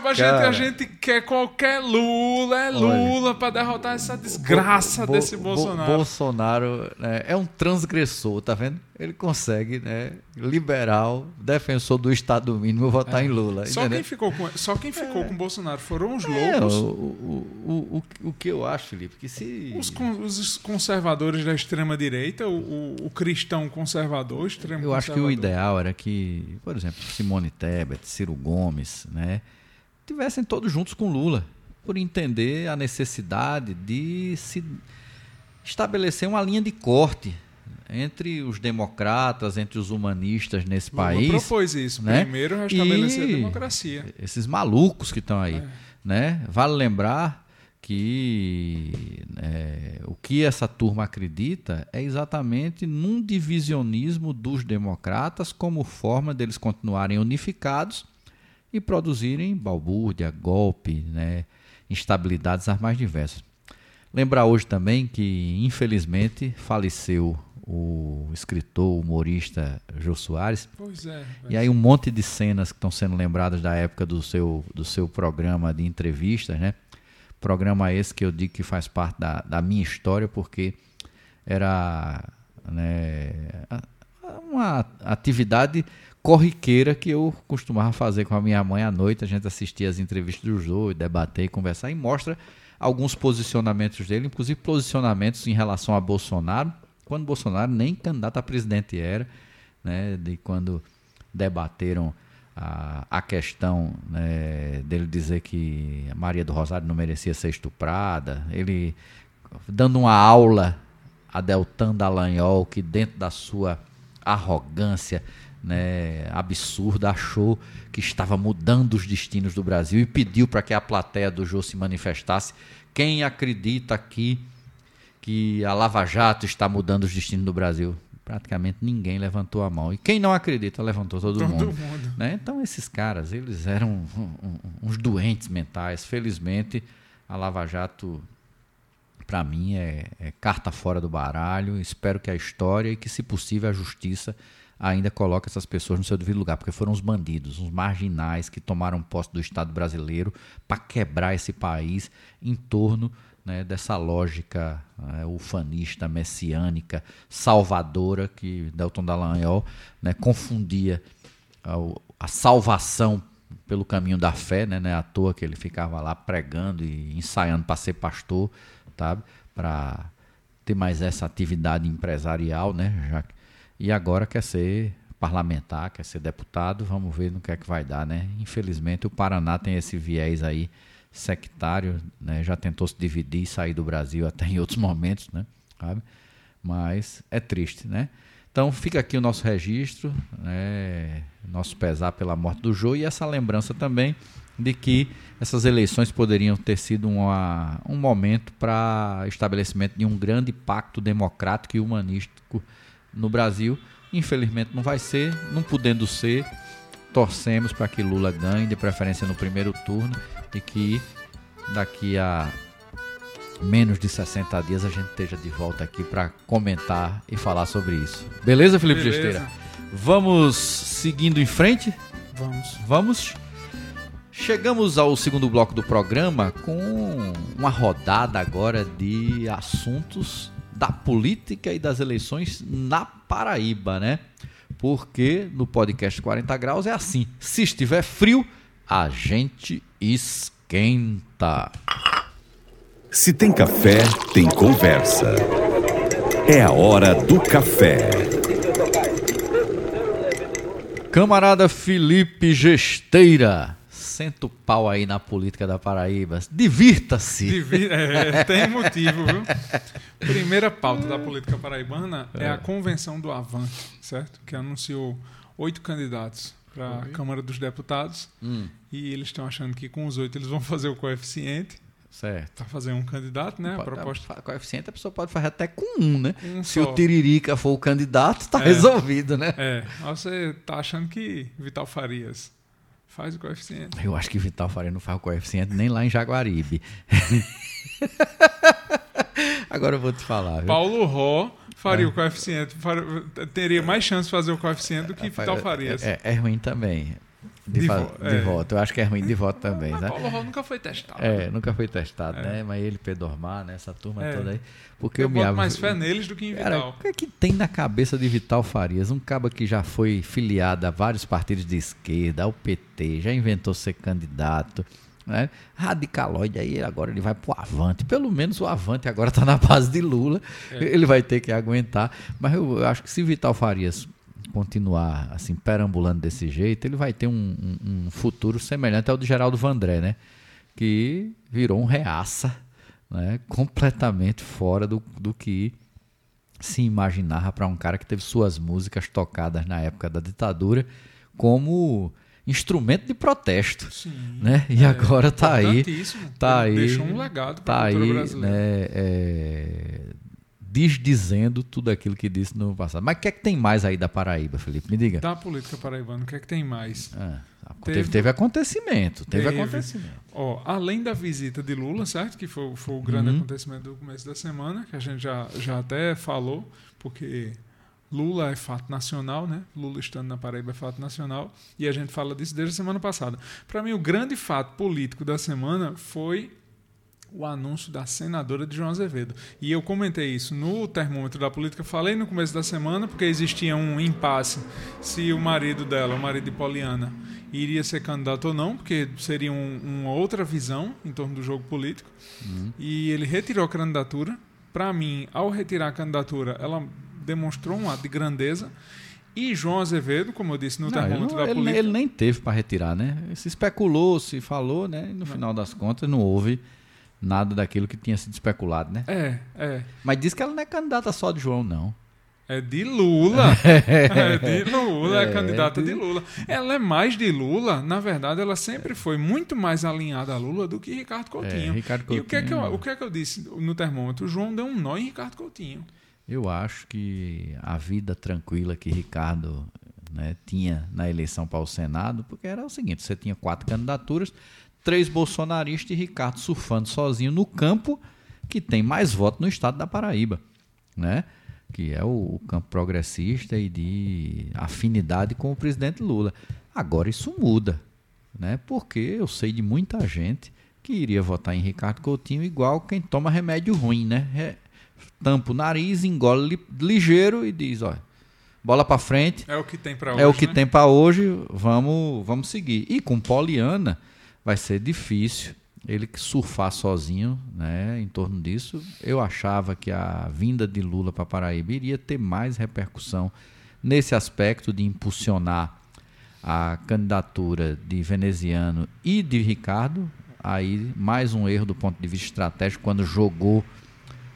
Diz que os cabos, a gente, a gente quer qualquer Lula, é Lula, pra derrotar essa desgraça Bo- desse Bo- Bolsonaro. Bolsonaro né, é um transgressor, tá vendo? Ele consegue, né, liberal, defensor do Estado mínimo, votar em Lula. É. Só entendeu? quem ficou com, só quem ficou com Bolsonaro foram os É, loucos. o, o, o, o, o que eu acho, Felipe, que se. Os, os conservadores da extrema-direita, o, o- o cristão conservador, extremo Eu acho que o ideal era que, por exemplo, Simone Tebet, Ciro Gomes, né, tivessem todos juntos com Lula, por entender a necessidade de se estabelecer uma linha de corte entre os democratas, entre os humanistas nesse Lula país. propôs isso. né? Primeiro restabelecer E a democracia. Esses malucos que estão aí, É. né? Vale lembrar que é, o que essa turma acredita é exatamente num divisionismo dos democratas como forma deles continuarem unificados e produzirem balbúrdia, golpe, né? instabilidades as mais diversas. Lembrar hoje também que, infelizmente, faleceu o escritor, humorista Jô Soares, Pois é. e aí um monte de cenas que estão sendo lembradas da época do seu, do seu programa de entrevistas, né? Programa esse que eu digo que faz parte da, da minha história, porque era né, uma atividade corriqueira que eu costumava fazer com a minha mãe à noite. A gente assistia as entrevistas do Jô, debater e conversar, e mostra alguns posicionamentos dele, inclusive posicionamentos em relação a Bolsonaro, quando Bolsonaro nem candidato a presidente era, né, de quando debateram a, a questão né, dele dizer que Maria do Rosário não merecia ser estuprada, ele dando uma aula a Deltan Dallagnol, que dentro da sua arrogância né, absurda achou que estava mudando os destinos do Brasil e pediu para que a plateia do Jô se manifestasse. Quem acredita aqui que a Lava Jato está mudando os destinos do Brasil? Praticamente ninguém levantou a mão. E quem não acredita, levantou todo, Todo mundo. mundo. Né? Então, esses caras, eles eram uns doentes mentais. Felizmente, a Lava Jato, para mim, é, é carta fora do baralho. Espero que a história e que, se possível, a justiça ainda coloque essas pessoas no seu devido lugar, porque foram os bandidos, os marginais que tomaram posse do Estado brasileiro para quebrar esse país em torno né, dessa lógica né, ufanista, messiânica, salvadora que Delton Dallagnol né, confundia a, a salvação pelo caminho da fé, né, não é à toa que ele ficava lá pregando e ensaiando para ser pastor, sabe? Para ter mais essa atividade empresarial, né? Já, que- e agora quer ser parlamentar, quer ser deputado, vamos ver no que é que vai dar, né? Infelizmente o Paraná tem esse viés aí sectário, né? Já tentou se dividir e sair do Brasil até em outros momentos, né? sabe? Mas é triste, né? Então fica aqui o nosso registro, né? nosso pesar pela morte do Jô e essa lembrança também de que essas eleições poderiam ter sido uma, um momento para estabelecimento de um grande pacto democrático e humanístico no Brasil. Infelizmente não vai ser, não podendo ser, torcemos para que Lula ganhe, de preferência no primeiro turno, e que daqui a menos de 60 dias a gente esteja de volta aqui para comentar e falar sobre isso. Beleza, Felipe Beleza. Gesteira? Vamos seguindo em frente? Vamos. Vamos. Chegamos ao segundo bloco do programa com uma rodada agora de assuntos da política e das eleições na Paraíba, né? Porque no podcast 40 graus é assim: se estiver frio, a gente esquenta. Se tem café, tem conversa. É a hora do café. Camarada Felipe Gesteira, senta o pau aí na política da Paraíba. Divirta-se. Divi- é, tem [LAUGHS] motivo, viu? Primeira pauta da política paraibana é, a convenção do Avante, certo? Que anunciou oito candidatos para a Câmara dos Deputados Hum, e eles estão achando que com os oito eles vão fazer o coeficiente certo. para fazer um candidato, né? A Pode- proposta a- coeficiente a pessoa pode fazer até com um, né? Um Se só. o Tiririca for o candidato, tá É. resolvido, né? É, mas você tá achando que Vital Farias faz o coeficiente. Eu acho que Vital Faria não faz o coeficiente nem lá em Jaguaribe. [LAUGHS] Agora eu vou te falar. Viu? Paulo Ró faria o coeficiente, faria- teria mais chance de fazer o coeficiente do que Vital Farias. É, é ruim também. De, De é. voto. Eu acho que é ruim de voto também, Mas né? Paulo Ró nunca foi testado. É, nunca foi testado, É. né? Mas ele, Pedormar, né? Essa turma É. toda aí. Porque Eu eu me boto mais fé neles do que em Cara, Vital. o que é que tem na cabeça de Vital Farias? Um cabo que já foi filiado a vários partidos de esquerda, ao PT, já inventou ser candidato, né? Radicaloide, aí agora ele vai pro Avante. Pelo menos o Avante agora tá na base de Lula. É. Ele vai ter que aguentar. Mas eu, eu acho que se Vital Farias continuar assim, perambulando desse jeito, ele vai ter um, um- um futuro semelhante ao de Geraldo Vandré, né? Que virou um reaça, né? Completamente fora do, do que se imaginava para um cara que teve suas músicas tocadas na época da ditadura como instrumento de protesto, Sim. né? E agora tá aí, tá aí, Deixou um legado para tá aí, brasileira. né? é, desdizendo tudo aquilo que disse no passado. Mas o que é que tem mais aí da Paraíba, Felipe? Me diga. Da política paraibana, o que é que tem mais? Ah, Teve- teve, teve acontecimento, teve, Teve. acontecimento. Ó, além da visita de Lula, certo? Que foi, foi o grande Uhum. acontecimento do começo da semana, que a gente já, já até falou, porque Lula é fato nacional, né? Lula estando na Paraíba é fato nacional, e a gente fala disso desde a semana passada. Para mim, o grande fato político da semana foi o anúncio da senadora de João Azevedo. E eu comentei isso no termômetro da política, falei no começo da semana, porque existia um impasse se o marido dela, o marido de Poliana, iria ser candidato ou não, porque seria um- uma outra visão em torno do jogo político. E ele retirou a candidatura. Para mim, ao retirar a candidatura, ela demonstrou um ato de grandeza. E João Azevedo, como eu disse no Não, ele, termômetro não- da ele- política, ele nem teve para retirar, né? Se especulou, se falou, né? E no final das contas não houve nada daquilo que tinha sido especulado, né? é, é. Mas diz que ela não é candidata só de João, não. É de Lula. [LAUGHS] é de Lula, é, É, candidata de- de Lula. Ela é mais de Lula, na verdade, ela sempre foi muito mais alinhada a Lula do que Ricardo Coutinho. É, Ricardo E o que, é que eu, Coutinho- o que é que eu disse no termômetro? O João deu um nó em Ricardo Coutinho. Eu acho que a vida tranquila que Ricardo né, tinha na eleição para o Senado, porque era o seguinte: você tinha quatro candidaturas, três bolsonaristas e Ricardo surfando sozinho no campo que tem mais votos no estado da Paraíba, né? Que é o, o campo progressista e de afinidade com o presidente Lula. Agora isso muda, né? Porque eu sei de muita gente que iria votar em Ricardo Coutinho igual quem toma remédio ruim, né? Re- tampa o nariz, engole li- ligeiro e diz, olha, bola para frente, É o que tem para hoje. é o que né? tem para hoje, vamos, vamos seguir. E com Poliana vai ser difícil ele surfar sozinho, né, em torno disso. Eu achava que a vinda de Lula para Paraíba iria ter mais repercussão nesse aspecto de impulsionar a candidatura de Veneziano e de Ricardo. Aí mais um erro do ponto de vista estratégico quando jogou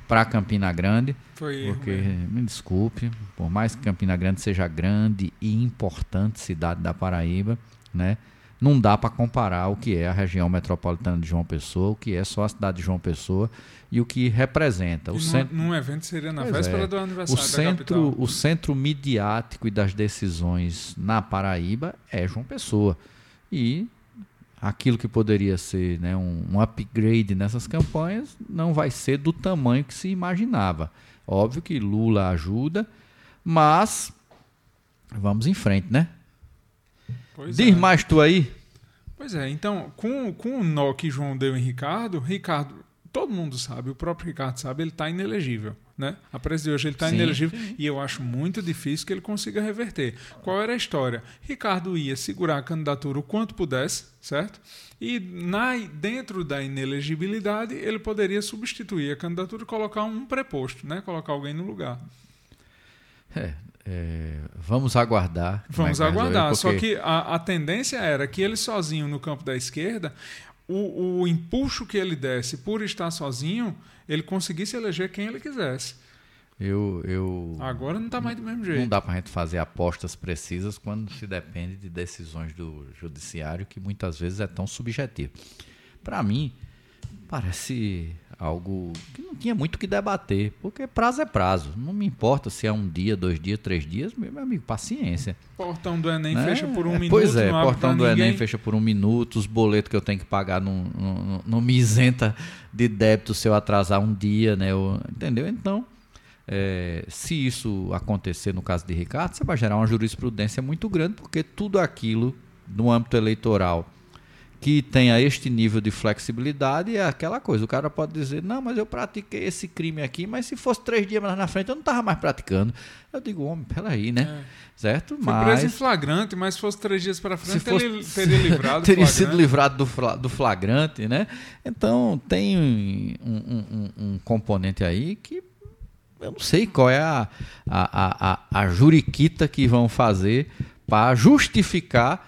para Campina Grande. Foi porque, me desculpe, por mais que Campina Grande seja grande e importante cidade da Paraíba, né? Não dá para comparar o que é a região metropolitana de João Pessoa, o que é só a cidade de João Pessoa e o que representa. O num, centro, num evento seria na Pois véspera é. do o aniversário da centro, capital. o centro midiático e das decisões na Paraíba é João Pessoa. E aquilo que poderia ser né, um, um upgrade nessas campanhas não vai ser do tamanho que se imaginava. Óbvio que Lula ajuda, mas vamos em frente, né? Pois Diz é. mais tu aí. Pois é, então, com, com o nó que João deu em Ricardo, Ricardo, todo mundo sabe, o próprio Ricardo sabe, ele está inelegível. Né? A preço de hoje ele está Sim, inelegível e eu acho muito difícil que ele consiga reverter. Qual era a história? Ricardo ia segurar a candidatura o quanto pudesse, certo? E na, dentro da inelegibilidade ele poderia substituir a candidatura e colocar um preposto, né? colocar alguém no lugar. É, é, vamos aguardar. é Vamos aguardar. Só porque- que a, a tendência era que ele sozinho no campo da esquerda, o, o empuxo que ele desse por estar sozinho, ele conseguisse eleger quem ele quisesse. Eu, eu Agora não está mais do mesmo não jeito. dá para a gente fazer apostas precisas quando se depende de decisões do judiciário que muitas vezes é tão subjetivo. Para mim, parece algo que não tinha muito o que debater, porque prazo é prazo. Não me importa se é um dia, dois dias, três dias, meu amigo, paciência. Portão do Enem né? fecha por um É, minuto. Pois é, portão do Enem ninguém. fecha por um minuto, os boletos que eu tenho que pagar não, não, não me isenta de débito se eu atrasar um dia, né? Eu- entendeu? Então, é, se isso acontecer no caso de Ricardo, você vai gerar uma jurisprudência muito grande, porque tudo aquilo no âmbito eleitoral que tenha este nível de flexibilidade é aquela coisa. O cara pode dizer, não, mas eu pratiquei esse crime aqui, mas se fosse três dias mais na frente, eu não estava mais praticando. Eu digo, homem, peraí, né? É. Certo? Foi preso em mas flagrante, mas se fosse três dias para frente, se fosse, ele [LAUGHS] teria livrado. do teria flagrante. sido livrado do, do flagrante, né? Então tem um, um- um- um componente aí que eu não sei qual é a, a, a, a, a juriquita que vão fazer para justificar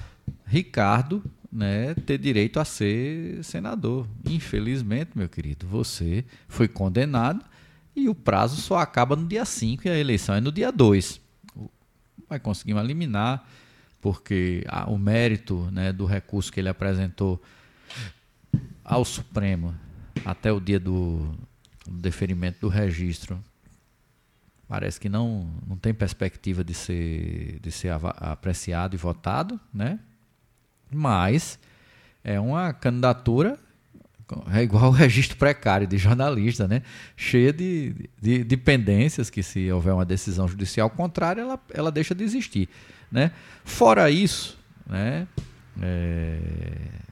Ricardo né, ter direito a ser senador. Infelizmente, meu querido, você foi condenado e o prazo só acaba no dia 5 e a eleição é no dia 2 vai conseguir eliminar, porque o mérito né, do recurso que ele apresentou ao Supremo até o dia do, do deferimento do registro parece que não, não tem perspectiva de ser, de ser apreciado e votado, né? Mas é uma candidatura é igual [LAUGHS] o registro precário de jornalista, né? Cheia de, de, de pendências que se houver uma decisão judicial contrária, ela, ela deixa de existir, né? Fora isso, né? é,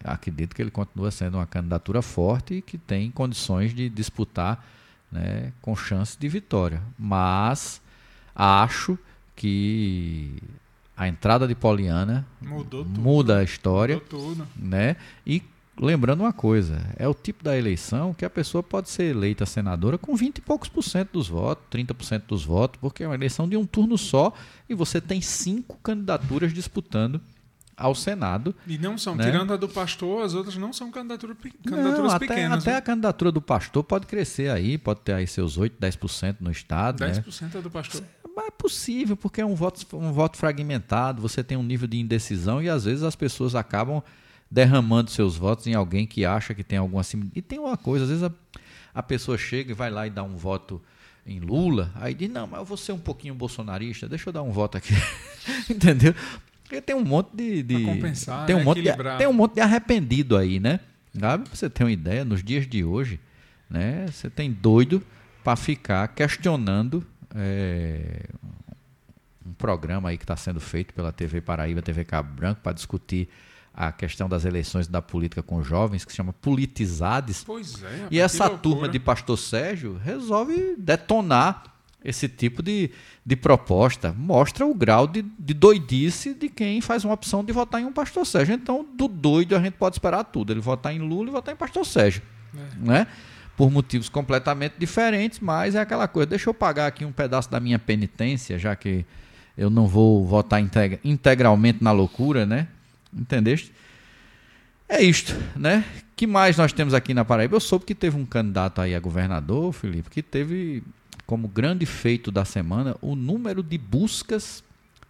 acredito que ele continua sendo uma candidatura forte e que tem condições de disputar né, com chance de vitória. Mas acho que a entrada de Poliana Mudou tudo. muda a história Mudou tudo. né? E lembrando uma coisa, é o tipo da eleição que a pessoa pode ser eleita senadora com 20 e poucos por cento dos votos, 30% dos votos, porque é uma eleição de um turno só e você tem cinco candidaturas disputando ao Senado. E não são, Né? tirando a do pastor, as outras não são candidatura, candidaturas Não, até, pequenas. até né? a candidatura do pastor pode crescer aí, pode ter aí seus 8, 10% no estado, né? 10% é do pastor. Mas é possível, porque é um voto, um voto fragmentado, você tem um nível de indecisão e às vezes as pessoas acabam derramando seus votos em alguém que acha que tem alguma. E tem uma coisa, às vezes a, a pessoa chega e vai lá e dá um voto em Lula, aí diz, não, mas eu vou ser um pouquinho bolsonarista, deixa eu dar um voto aqui. [LAUGHS] Entendeu? Porque tem um monte de. de compensar, tem, um né? monte de, tem um monte de arrependido aí, né? Sabe? Pra você ter uma ideia, nos dias de hoje, né? Você tem doido para ficar questionando é, um programa aí que está sendo feito pela TV Paraíba, TV Cabo Branco, para discutir a questão das eleições da política com jovens, que se chama Politizades. Pois é. E essa turma de Pastor Sérgio resolve detonar esse tipo de, de proposta. Mostra o grau de, de doidice de quem faz uma opção de votar em um Pastor Sérgio. Então, do doido a gente pode esperar tudo. Ele votar em Lula e votar em Pastor Sérgio. É. Né? Por motivos completamente diferentes, mas é aquela coisa. Deixa eu pagar aqui um pedaço da minha penitência, já que eu não vou votar integra- integralmente na loucura, né? Entendeste? É isto, né? que mais nós temos aqui na Paraíba? Eu soube que teve um candidato aí a governador, Felipe, que teve como grande feito da semana o número de buscas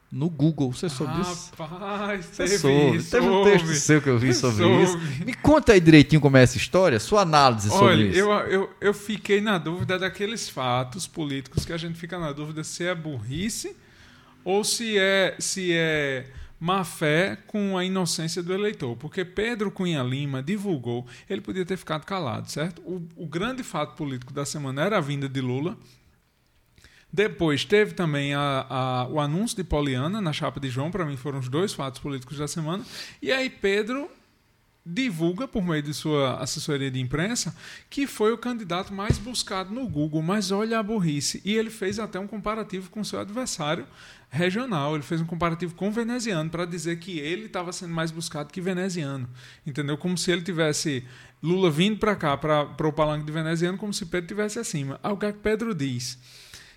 no Google. Você soube disso? Rapaz, Você teve soube. isso, Teve um soube. texto seu que eu vi [LAUGHS] sobre Soube. isso. Me conta aí direitinho como é essa história, sua análise sobre Olha, isso. eu, eu, eu fiquei na dúvida daqueles fatos políticos que a gente fica na dúvida se é burrice ou se é, se é má fé com a inocência do eleitor. Porque Pedro Cunha Lima divulgou, ele podia ter ficado calado, certo? O, o grande fato político da semana era a vinda de Lula. Depois teve também a- a- o anúncio de Poliana na chapa de João, para mim foram os dois fatos políticos da semana. E aí Pedro divulga por meio de sua assessoria de imprensa que foi o candidato mais buscado no Google, mas olha a burrice. E ele fez até um comparativo com seu adversário regional, ele fez um comparativo com o veneziano para dizer que ele estava sendo mais buscado que veneziano. Entendeu? Como se ele tivesse Lula vindo para cá, para o palanque de veneziano, como se Pedro tivesse acima. Aí o que é que Pedro diz?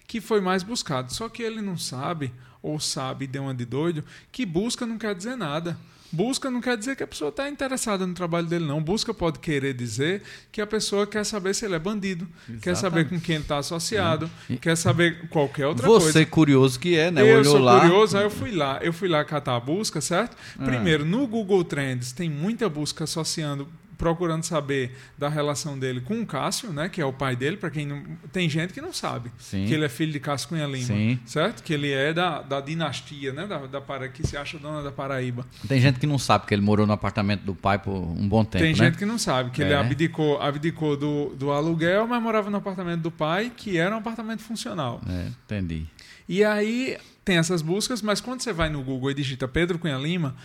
Que foi mais buscado. Só que ele não sabe, ou sabe, deu uma de doido, que busca não quer dizer nada. Busca não quer dizer que a pessoa está interessada no trabalho dele, não. Busca pode querer dizer que a pessoa quer saber se ele é bandido, quer saber com quem ele está associado, quer saber qualquer outra Você coisa. curioso que é, né? Eu Olhou sou lá. curioso, aí eu fui lá. Eu fui lá catar a busca, certo? Ah. Primeiro, no Google Trends tem muita busca associando, procurando saber da relação dele com o Cássio, né? Que é o pai dele, para quem não. Tem gente que não sabe Sim. que ele é filho de Cássio Cunha Lima. Sim. Certo? Que ele é da, da dinastia, né? Da, da Para, que se acha dona da Paraíba. Tem gente que não sabe que ele morou no apartamento do pai por um bom tempo, Tem né? gente que não sabe, que ele É. abdicou, abdicou do, do aluguel, mas morava no apartamento do pai, que era um apartamento funcional. É, entendi. E aí tem essas buscas, mas quando você vai no Google e digita Pedro Cunha Lima,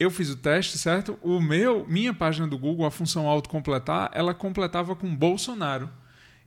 eu fiz o teste, certo? O meu, minha página do Google, a função autocompletar, ela completava com Bolsonaro.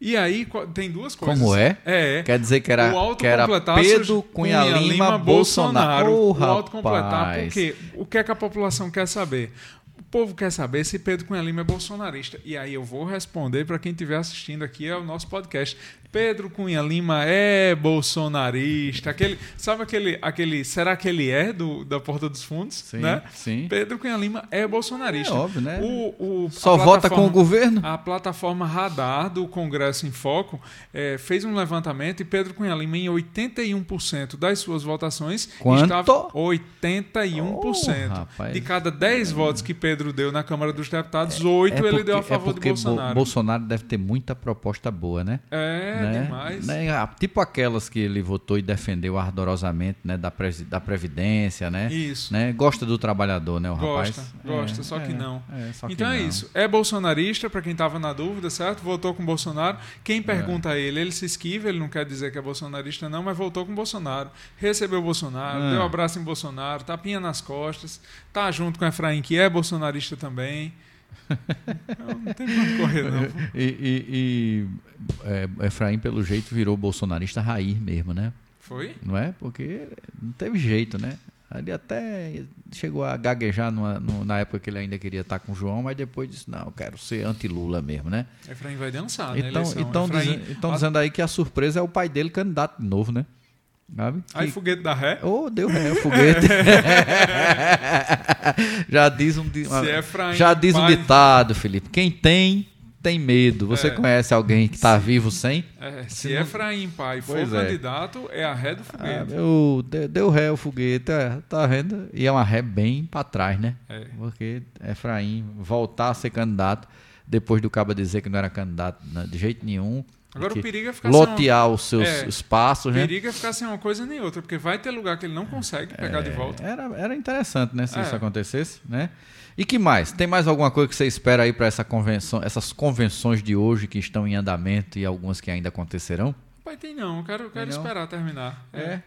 E aí tem duas coisas. Como é? É. Quer dizer que era, o que era Pedro surge- Cunha, Lima, Bolsonaro. Ô, o autocompletar, porque o que é que a população quer saber? O povo quer saber se Pedro Cunha Lima é bolsonarista. E aí eu vou responder para quem estiver assistindo aqui ao nosso podcast. Pedro Cunha Lima é bolsonarista. Aquele, sabe aquele, aquele. Será que ele é do, da Porta dos Fundos? Sim, né? sim. Pedro Cunha Lima é bolsonarista. É óbvio, né? O, o, Só vota com o governo? a plataforma Radar do Congresso em Foco eh, fez um levantamento e Pedro Cunha Lima, em 81% das suas votações, Quanto? estava 81%. Oh, rapaz. de cada 10 votos que Pedro deu na Câmara dos Deputados, 8 ele deu a favor é de porque Bolsonaro. Bo- Bolsonaro deve ter muita proposta boa, né? É, né? demais. Né? Ah, Tipo aquelas que ele votou e defendeu ardorosamente, né? Da, presi- da Previdência, né? Isso. né? Gosta do trabalhador, né, o Gosta, rapaz? gosta, É, só que é, não. é, só que então é não. isso. É bolsonarista, para quem estava na dúvida, certo? Votou com Bolsonaro. Quem pergunta a ele, ele se esquiva, ele não quer dizer que é bolsonarista, não, mas votou com Bolsonaro. Recebeu Bolsonaro, Ah. deu um abraço em Bolsonaro, tapinha nas costas, tá junto com Efraim, que é bolsonarista também. Então, não tem onde correr, não. [LAUGHS] E, e- e, é, Efraim, pelo jeito, virou bolsonarista raiz mesmo, né? Foi? Não é? Porque não teve jeito, né? Ele até chegou a gaguejar numa- no- na época que ele ainda queria estar com o João, mas depois disse, não, eu quero ser anti-Lula mesmo, né? Efraim vai dançar Então, eleição. então, Efraim, dizen- então dizendo aí que a surpresa é o pai dele candidato de novo, né? Sabe? Aí Que- foguete da ré. Oh, deu ré, o foguete. [LAUGHS] [LAUGHS] já diz um, Efraim, já diz um ditado, Felipe. Quem tem, tem medo. Você É. conhece alguém que está vivo sem? É, se Se não- Efraim, pai, for Pois é. candidato, é a ré do Ah, foguete. meu, deu, deu ré o foguete, é, tá vendo? E é uma ré bem para trás, né? É. Porque Efraim voltar a ser candidato depois do Caba dizer que não era candidato né, de jeito nenhum. Agora o perigo é ficar sem uma- lotear os seus É. espaços, né? perigo é ficar sem uma coisa nem outra, porque vai ter lugar que ele não consegue pegar de volta. Era, era interessante, né? Se É. isso acontecesse, né? E que mais? Tem mais alguma coisa que você espera aí para essa convenção, essas convenções de hoje que estão em andamento e algumas que ainda acontecerão? Pai, tem não, eu quero, eu quero não? esperar terminar. É.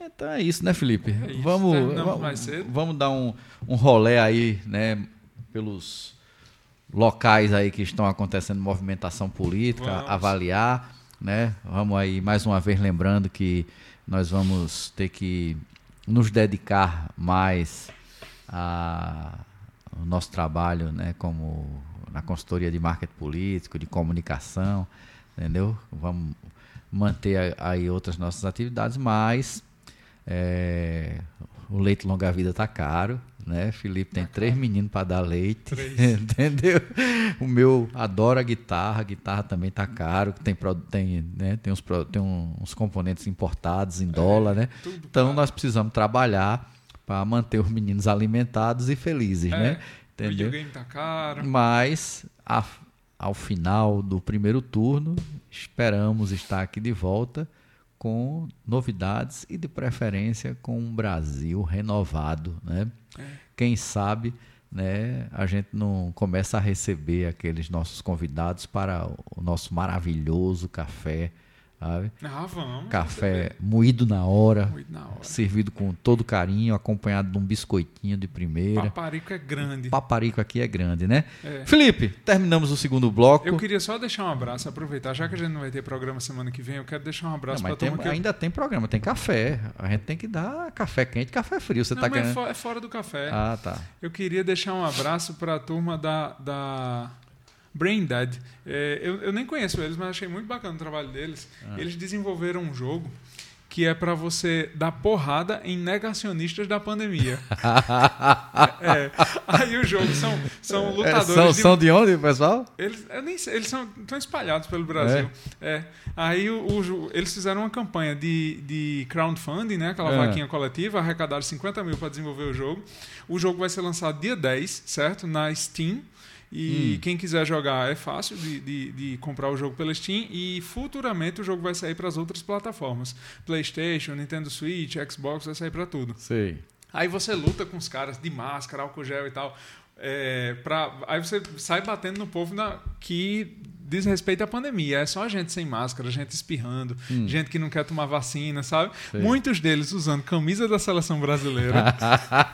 Então é isso, né, Felipe? É isso. Vamos, vamos, vamos dar um, um rolé aí, né, pelos locais aí que estão acontecendo movimentação política, Vamos. avaliar, né? Vamos aí mais uma vez lembrando que nós vamos ter que nos dedicar mais a o nosso trabalho, né, como na consultoria de marketing político, de comunicação, entendeu? Vamos manter aí outras nossas atividades, mas é, o leite longa vida está caro, né? né? Felipe tem três meninos para dar leite, [LAUGHS] entendeu? O meu adora guitarra, a guitarra também tá caro, tem tem, né? tem, uns, tem uns componentes importados em dólar, né? tudo Então caro. nós precisamos trabalhar para manter os meninos alimentados e felizes, É, né? O Entendeu? videogame tá caro. Mas a- ao final do primeiro turno, esperamos estar aqui de volta com novidades e de preferência com um Brasil renovado, né? Quem sabe, né, a gente não começa a receber aqueles nossos convidados para o nosso maravilhoso café, sabe? Ah, vamos. Café moído na hora, Muito na hora. servido com todo carinho, acompanhado de um biscoitinho de primeira. Paparico é grande. Paparico aqui é grande, né? É. Felipe, terminamos o segundo bloco. Eu queria só deixar um abraço, aproveitar, já que a gente não vai ter programa semana que vem, eu quero deixar um abraço turma que eu- ainda tem programa, tem café. A gente tem que dar café quente e café frio. Você Não, tá mas é querendo. é fora do café. Ah, tá. Eu queria deixar um abraço para a turma da, da Brain Dead. É, eu, eu nem conheço eles, mas achei muito bacana o trabalho deles. Ah. Eles desenvolveram um jogo que é para você dar porrada em negacionistas da pandemia. [LAUGHS] É, aí o jogo são, são É, lutadores são, de são de onde, pessoal? eles, eu nem sei, eles são, estão espalhados pelo Brasil. É. Aí o, o eles fizeram uma campanha de, de crowdfunding, né? Aquela É. vaquinha coletiva, arrecadaram 50 mil para desenvolver o jogo. O jogo vai ser lançado dia 10, certo? Na Steam. E quem quiser jogar é fácil de, de, de comprar o jogo pela Steam. E futuramente o jogo vai sair para as outras plataformas: PlayStation, Nintendo Switch, Xbox, vai sair para tudo. Sei. Aí você luta com os caras de máscara, álcool gel e tal. É, pra, aí você sai batendo no povo na, que diz respeito à pandemia. É só gente sem máscara, gente espirrando, gente que não quer tomar vacina, sabe? Hum. Sei. Muitos deles usando camisa da seleção brasileira.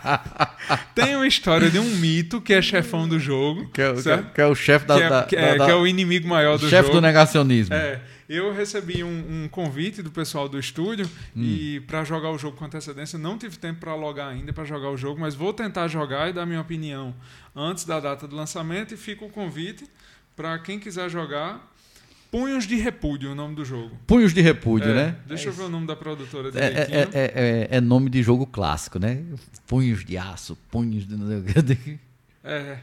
[LAUGHS] Tem uma história de um mito que é chefão do jogo. Que é, o- que é- certo? que é o chefe da, Que é, da- que é- da- que é o inimigo maior do chefe jogo. do negacionismo. É, eu recebi um, um convite do pessoal do estúdio e para jogar o jogo com antecedência. Não tive tempo para logar ainda para jogar o jogo, mas vou tentar jogar e dar minha opinião antes da data do lançamento. E fica o convite para quem quiser jogar. Punhos de Repúdio, o nome do jogo. Punhos de repúdio, É, né? Deixa eu ver o nome da produtora É, é, é, é- é nome de jogo clássico, né? Punhos de aço, punhos de. É.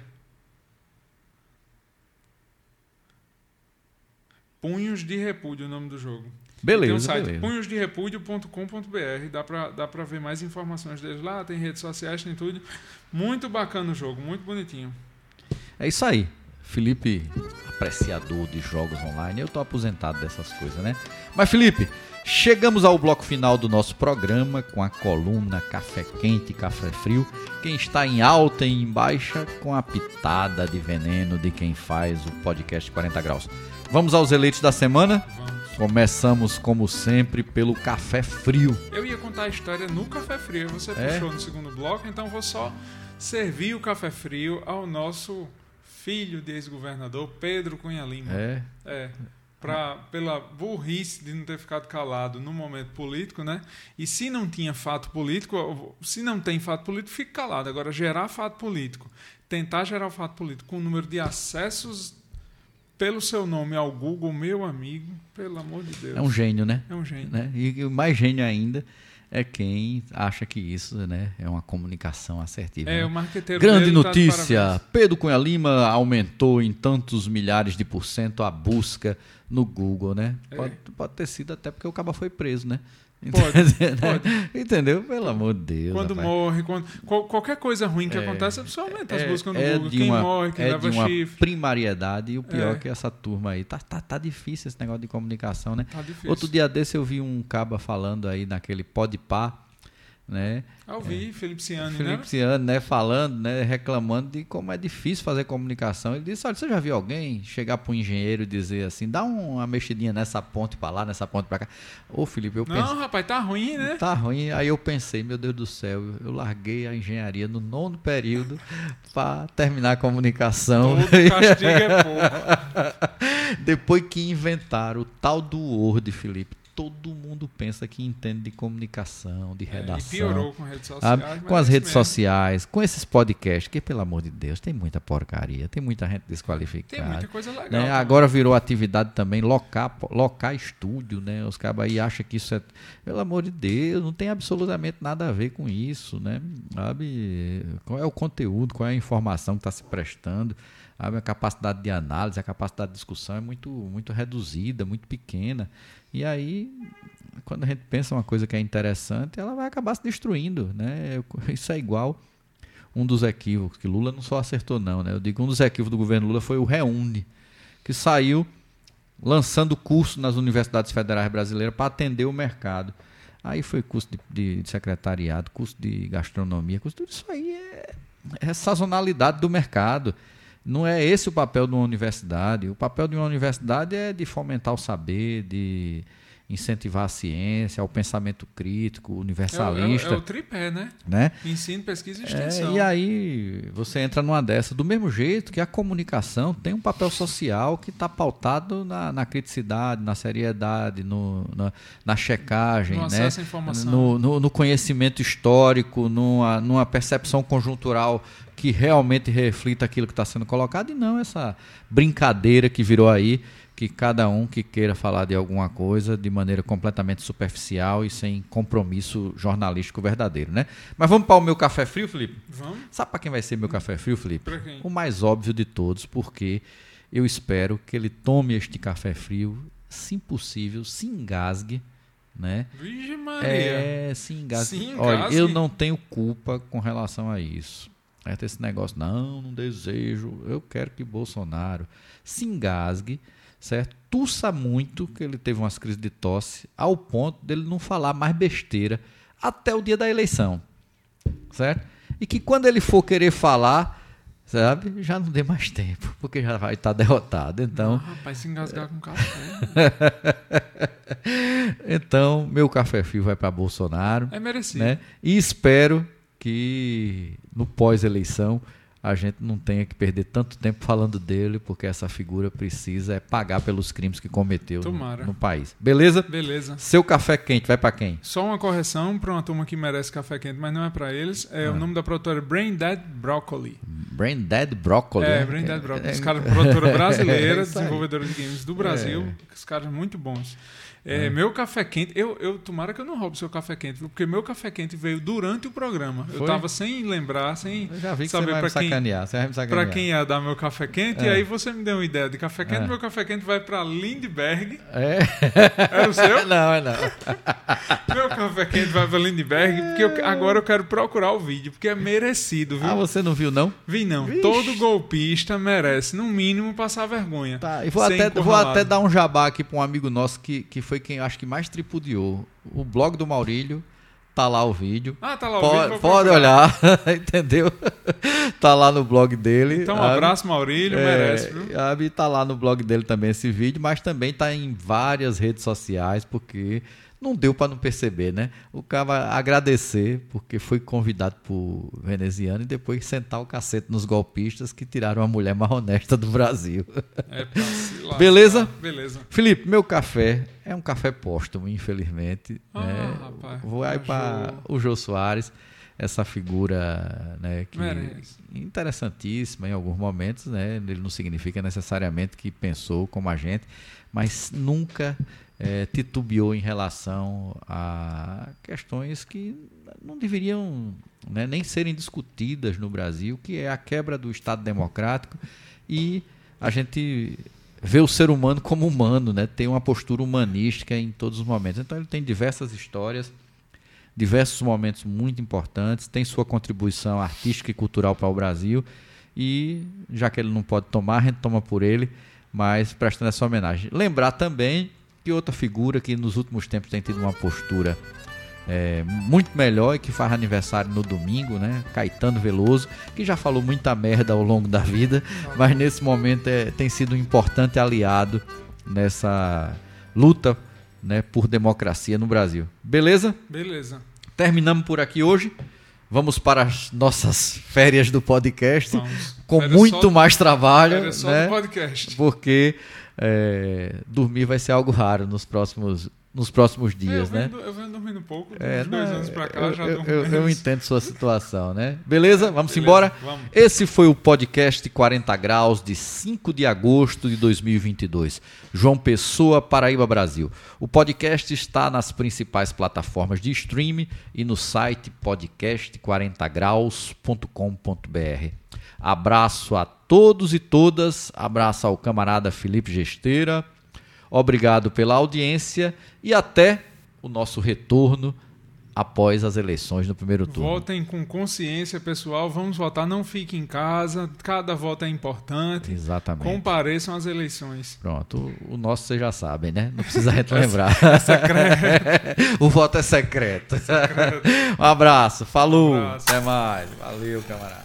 Punhos de Repúdio, o nome do jogo. Beleza, tem um site beleza. punhosderepúdio.com.br, dá pra, dá pra ver mais informações deles lá, tem redes sociais, tem tudo. Muito bacana o jogo, muito bonitinho. É isso aí. Felipe, apreciador de jogos online. Eu tô aposentado dessas coisas, né? Mas, Felipe, chegamos ao bloco final do nosso programa com a coluna Café Quente e Café Frio. Quem está em alta e em baixa com a pitada de veneno de quem faz o podcast 40 Graus. Vamos aos eleitos da semana? Vamos. Começamos, como sempre, pelo Café Frio. Eu ia contar a história no café frio, você É? puxou no segundo bloco, então vou só servir o café frio ao nosso filho de ex-governador, Pedro Cunha Lima. É, É. Pra, pela burrice de não ter ficado calado no momento político, né? E se não tinha fato político, se não tem fato político, fique calado. Agora, gerar fato político, tentar gerar o fato político com o número de acessos pelo seu nome ao Google, meu amigo, pelo amor de Deus. é um gênio, né? É um gênio. né? E mais gênio ainda é quem acha que isso né, é uma comunicação assertiva. É, né? o marqueteiro Grande tá notícia: parabéns. Pedro Cunha Lima aumentou em tantos milhares de por cento a busca no Google, né? É. Pode, pode ter sido até porque o cabo foi preso, né? Pode, Entendeu? pode. [LAUGHS] Entendeu? Pelo amor de Deus. Quando rapaz. morre, quando, qual- qualquer coisa ruim que acontece, a pessoa aumenta as buscas no Google. de Quem uma, morre, quem é leva de uma chifre. primariedade e o pior É. é que essa turma aí tá, tá, tá difícil esse negócio de comunicação, né? Tá difícil. Outro dia desse eu vi um caba falando aí naquele podpar, né? Eu vi, Felipe Ciani, né? Felipe Ciano, né, falando, né, reclamando de como é difícil fazer comunicação. Ele disse: Olha, você já viu alguém chegar para um engenheiro e dizer assim, dá uma mexidinha nessa ponte para lá, nessa ponte para cá? Ô, Felipe, eu Não, rapaz, tá ruim, né? Tá ruim. Aí eu pensei, meu Deus do céu, eu larguei a engenharia no nono período [LAUGHS] para terminar a comunicação. Todo castigo é pouco. [LAUGHS] Depois que inventaram o tal do Word, Felipe, todo mundo pensa que entende de comunicação, de É, redação. e piorou com redes sociais. mas Com as é redes mesmo. sociais, com esses podcasts, que pelo amor de Deus, tem muita porcaria, tem muita gente Tem desqualificada. muita coisa legal. né? também. Agora virou atividade também locar, locar estúdio, né? Os cabos aí acham que isso é. Pelo amor de Deus, não tem absolutamente nada a ver com isso, né? Sabe? Qual é o conteúdo, qual é a informação que está se prestando? A capacidade de análise, a capacidade de discussão é muito, muito reduzida, muito pequena. E aí, quando a gente pensa uma coisa que é interessante, ela vai acabar se destruindo, né? [LAUGHS] Isso é igual um dos equívocos, que Lula não só acertou não, né? Eu digo, um dos equívocos do governo Lula foi o Reúne, que saiu lançando curso nas universidades federais brasileiras para atender o mercado. Aí foi curso de, de- de secretariado, curso de gastronomia, curso, tudo isso aí é, é sazonalidade do mercado. Não é esse o papel de uma universidade. O papel de uma universidade é de fomentar o saber, de incentivar a ciência, o pensamento crítico, É o- é universalista, É o, tripé, né? né? Ensino, pesquisa e É, extensão. e aí você entra numa dessa. Do mesmo jeito que a comunicação tem um papel social que está pautado na, na criticidade, na seriedade, no, na, na checagem, No né? acesso à informação. no, no- no conhecimento histórico, numa, numa percepção conjuntural que realmente reflita aquilo que está sendo colocado, e não essa brincadeira que virou aí, que cada um que queira falar de alguma coisa de maneira completamente superficial e sem compromisso jornalístico verdadeiro, né? Mas vamos para o meu café frio, Felipe? Vamos? Sabe para quem vai ser meu café frio, Felipe? Pra quem? O mais óbvio de todos, porque eu espero que ele tome este café frio, se possível, se engasgue, né? Vixe Maria. É, se engasgue. Se engasgue. Olha, eu não tenho culpa com relação a isso. É ter esse negócio, não, não desejo, eu quero que Bolsonaro se engasgue, certo? Tussa muito, que ele teve umas crises de tosse, ao ponto dele não falar mais besteira até o dia da eleição, certo? E que quando ele for querer falar, sabe, já não dê mais tempo, porque já vai estar derrotado. Então, Ah, rapaz, se engasgar com café. [LAUGHS] então meu café frio vai para Bolsonaro. É merecido. né? E espero que no pós-eleição a gente não tenha que perder tanto tempo falando dele, porque essa figura precisa é pagar pelos crimes que cometeu no, no país. Beleza? Beleza. Seu café quente vai para quem? Só uma correção para uma turma que merece café quente, mas não é para eles. É Ah. o nome da produtora é Brain Dead Broccoli. Brain Dead Broccoli. É, né? Brain Dead Broccoli. É, Os caras, produtora [LAUGHS] brasileira, É desenvolvedora de games do Brasil. É. Os caras muito bons. É, Meu café quente, eu, eu tomara que eu não roube seu café quente, porque meu café quente veio durante o programa. Eu Foi? tava sem lembrar, sem Eu já vi que saber pra quem, sacanear. Você vai me sacanear. pra quem ia dar meu café quente. É. E aí você me deu uma ideia de café quente. É. Meu café quente vai pra Lindbergh. É? Era o seu? [LAUGHS] não, é não. [LAUGHS] Meu café quente vai pra Lindbergh, porque eu- agora eu quero procurar o vídeo, porque é merecido, viu? Ah, você não viu, não? Vi não. Vixe. Todo golpista merece, no mínimo, passar vergonha. Tá, e vou até, vou até dar um jabá aqui para um amigo nosso que, que foi quem eu acho que mais tripudiou. O blog do Maurílio, tá lá o vídeo. Ah, tá lá o Pode, vídeo. pode olhar, [LAUGHS] entendeu? tá lá no blog dele. Então, um sabe? abraço, Maurílio, É, merece, viu? sabe? tá lá no blog dele também esse vídeo, mas também tá em várias redes sociais, porque não deu para não perceber, né? O cara agradecer, porque foi convidado por veneziano e depois sentar o cacete nos golpistas que tiraram a mulher mais honesta do Brasil. É pra se. Beleza? Beleza. Felipe, meu café é um café póstumo, infelizmente. Ah, né? rapaz. Vou aí para o Jô Soares, essa figura né, que Merece. interessantíssima em alguns momentos. Né? Ele não significa necessariamente que pensou como a gente, mas nunca eh, titubeou em relação a questões que não deveriam né, nem serem discutidas no Brasil, que é a quebra do Estado democrático e a gente vê o ser humano como humano, né? Tem uma postura humanística em todos os momentos. Então ele tem diversas histórias, diversos momentos muito importantes, tem sua contribuição artística e cultural para o Brasil e já que ele não pode tomar, a gente toma por ele, mas prestando essa homenagem. Lembrar também que outra figura que nos últimos tempos tem tido uma postura é, muito melhor e que faz aniversário no domingo, né? Caetano Veloso, que já falou muita merda ao longo da vida, mas nesse momento é, tem sido um importante aliado nessa luta né, por democracia no Brasil. Beleza? Beleza. Terminamos por aqui hoje. Vamos para as nossas férias do podcast, Vamos. com Era muito mais trabalho, Era né? porque é, dormir vai ser algo raro nos próximos nos próximos É, dias, eu, né? venho, eu venho dormindo pouco, É, dois não, anos pra cá eu, já eu, eu- eu entendo sua [LAUGHS] situação, né? Beleza? Vamos Beleza, embora? vamos. Esse foi o podcast 40 Graus de 5 de agosto de 2022. João Pessoa, Paraíba, Brasil. O podcast está nas principais plataformas de streaming e no site podcast40graus.com.br. Abraço a todos e todas. Abraço ao camarada Felipe Gesteira. Obrigado pela audiência e até o nosso retorno após as eleições no primeiro turno. Votem com consciência, pessoal. Vamos votar. Não fique em casa. Cada voto é importante. Exatamente. Compareçam às eleições. Pronto, o, o nosso vocês já sabem, né? Não precisa a gente lembrar. o voto é secreto. [LAUGHS] um abraço, falou, Um abraço. até mais. Valeu, camarada.